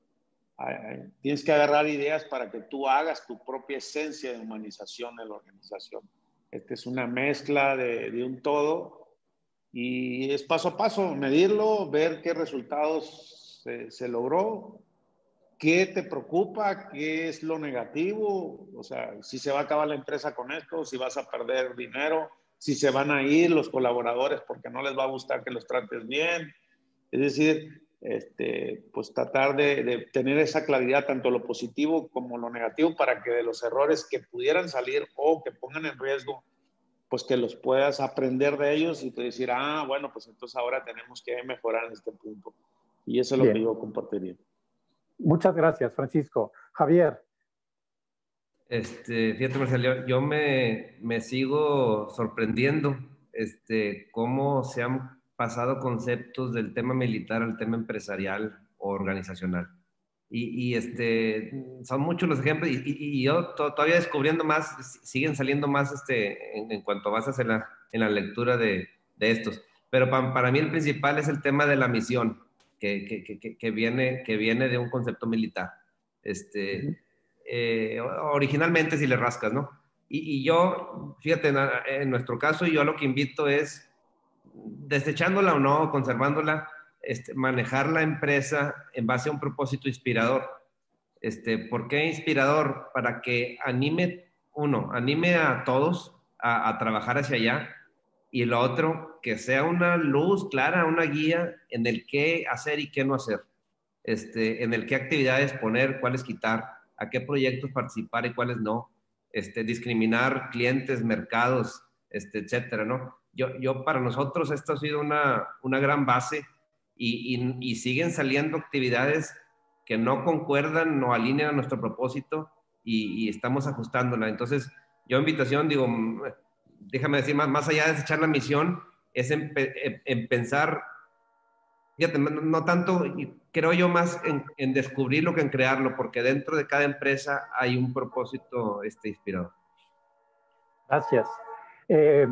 tienes que agarrar ideas para que tú hagas tu propia esencia de humanización de la organización. Esta es una mezcla de, un todo y es paso a paso, medirlo, ver qué resultados se, se logró ¿Qué te preocupa? ¿Qué es lo negativo? O sea, si se va a acabar la empresa con esto, si vas a perder dinero, si se van a ir los colaboradores porque no les va a gustar que los trates bien. Es decir, este, pues tratar de, de, tener esa claridad, tanto lo positivo como lo negativo, para que de los errores que pudieran salir o que pongan en riesgo, pues que los puedas aprender de ellos y te decir, ah, bueno, pues entonces ahora tenemos que mejorar en este punto. Y eso es lo bien. que yo compartiría. Muchas gracias, Francisco. Javier. Este, fíjate, Marcelo, yo, me, me, sigo sorprendiendo este, cómo se han pasado conceptos del tema militar al tema empresarial o organizacional. Y, y este, son muchos los ejemplos y, y, yo todavía descubriendo más, siguen saliendo más este, en, en cuanto vas en la, en la lectura de, de estos. Pero para, para mí el principal es el tema de la misión que, que, que, viene, que viene de un concepto militar. Este, eh, originalmente si le rascas, ¿no? Y, yo, fíjate, en, nuestro caso, yo lo que invito es, desechándola o no, conservándola, este, manejar la empresa en base a un propósito inspirador. Este, ¿Por qué inspirador? Para que anime, uno, anime a todos a, a trabajar hacia allá y lo otro, que sea una luz clara, una guía en el qué hacer y qué no hacer, este, en el qué actividades poner, cuáles quitar, a qué proyectos participar y cuáles no. este, discriminar clientes, mercados, este, etcétera, ¿no? Yo, yo, para nosotros esto ha sido una, una gran base y, y, y, siguen saliendo actividades que no concuerdan, no alinean a nuestro propósito y, y estamos ajustándola. Entonces, yo invitación, digo, déjame decir, más, más allá de echar la misión, es en, en, pensar, fíjate, no tanto, creo yo más en, en, descubrirlo que en crearlo, porque dentro de cada empresa hay un propósito este, inspirador. Gracias. Eh,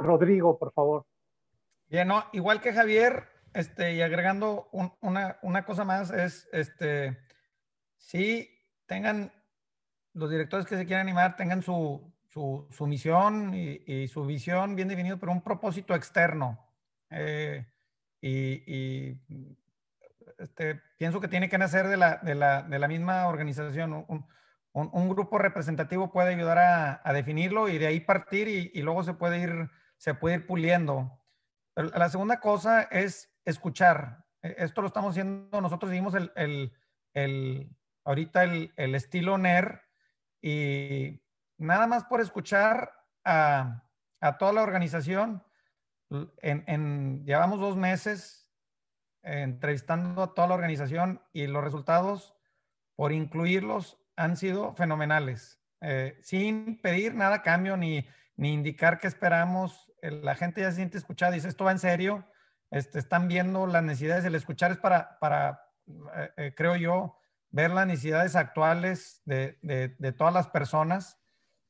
Rodrigo, por favor. Bien, no, igual que Javier, este, y agregando un, una, una, cosa más, es, este, sí, tengan, los directores que se quieran animar, tengan su, su, su misión y, y, su visión bien definido, pero un propósito externo. Eh, y, y este, pienso que tiene que nacer de la, de la, de la misma organización. Un, un, un, grupo representativo puede ayudar a, a, definirlo y de ahí partir y, y, luego se puede ir, se puede ir puliendo. La segunda cosa es escuchar. E, esto lo estamos haciendo, nosotros seguimos el, el, el ahorita el, el, estilo NER y nada más por escuchar a, a toda la organización, en, en, llevamos dos meses entrevistando a toda la organización y los resultados, por incluirlos, han sido fenomenales. Eh, sin pedir nada cambio ni, ni indicar que esperamos, la gente ya se siente escuchada, dice, esto va en serio, este, están viendo las necesidades, el escuchar es para, para eh, eh, creo yo, ver las necesidades actuales de, de todas las personas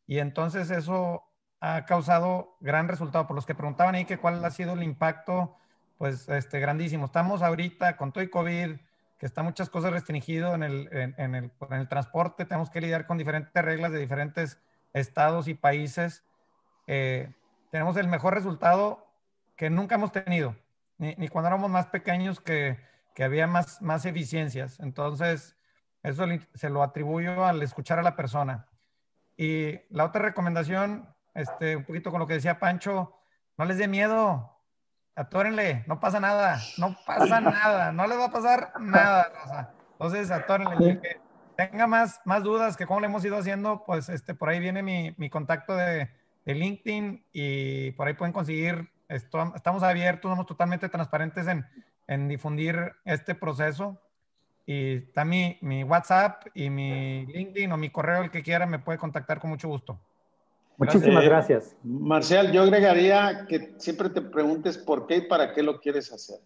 y entonces eso ha causado gran resultado. Por los que preguntaban ahí que cuál ha sido el impacto, pues este, grandísimo. Estamos ahorita con todo el COVID, que está muchas cosas restringido en el, en, en, el, en el transporte, tenemos que lidiar con diferentes reglas de diferentes estados y países. Eh, tenemos el mejor resultado que nunca hemos tenido, ni, ni cuando éramos más pequeños que, que había más, más eficiencias. Entonces, eso se lo atribuyo al escuchar a la persona. Y la otra recomendación, este, un poquito con lo que decía Pancho, no les dé miedo, atórenle, no pasa nada, no pasa nada, no les va a pasar nada, Rosa. Entonces, atórenle. Que tenga más, más dudas que cómo le hemos ido haciendo, pues este, por ahí viene mi, mi contacto de, de, LinkedIn y por ahí pueden conseguir, esto, estamos abiertos, somos totalmente transparentes en, en difundir este proceso. Y está mi, mi, WhatsApp y mi LinkedIn o mi correo, el que quiera, me puede contactar con mucho gusto. Muchísimas eh, gracias. Marcial, yo agregaría que siempre te preguntes por qué y para qué lo quieres hacer.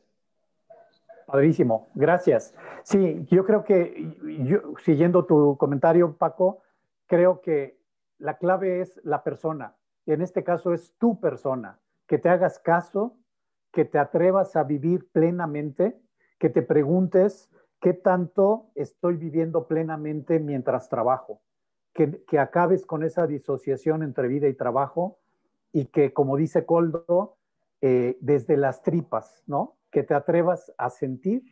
Padrísimo, gracias. Sí, yo creo que, yo, siguiendo tu comentario, Paco, creo que la clave es la persona. En este caso es tu persona. Que te hagas caso, que te atrevas a vivir plenamente, que te preguntes qué tanto estoy viviendo plenamente mientras trabajo. Que, acabes con esa disociación entre vida y trabajo y que, como dice Coldo, eh, desde las tripas, ¿no? Que te atrevas a sentir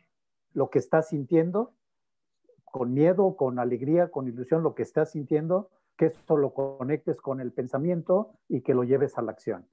lo que estás sintiendo, con miedo, con alegría, con ilusión, lo que estás sintiendo, que eso lo conectes con el pensamiento y que lo lleves a la acción.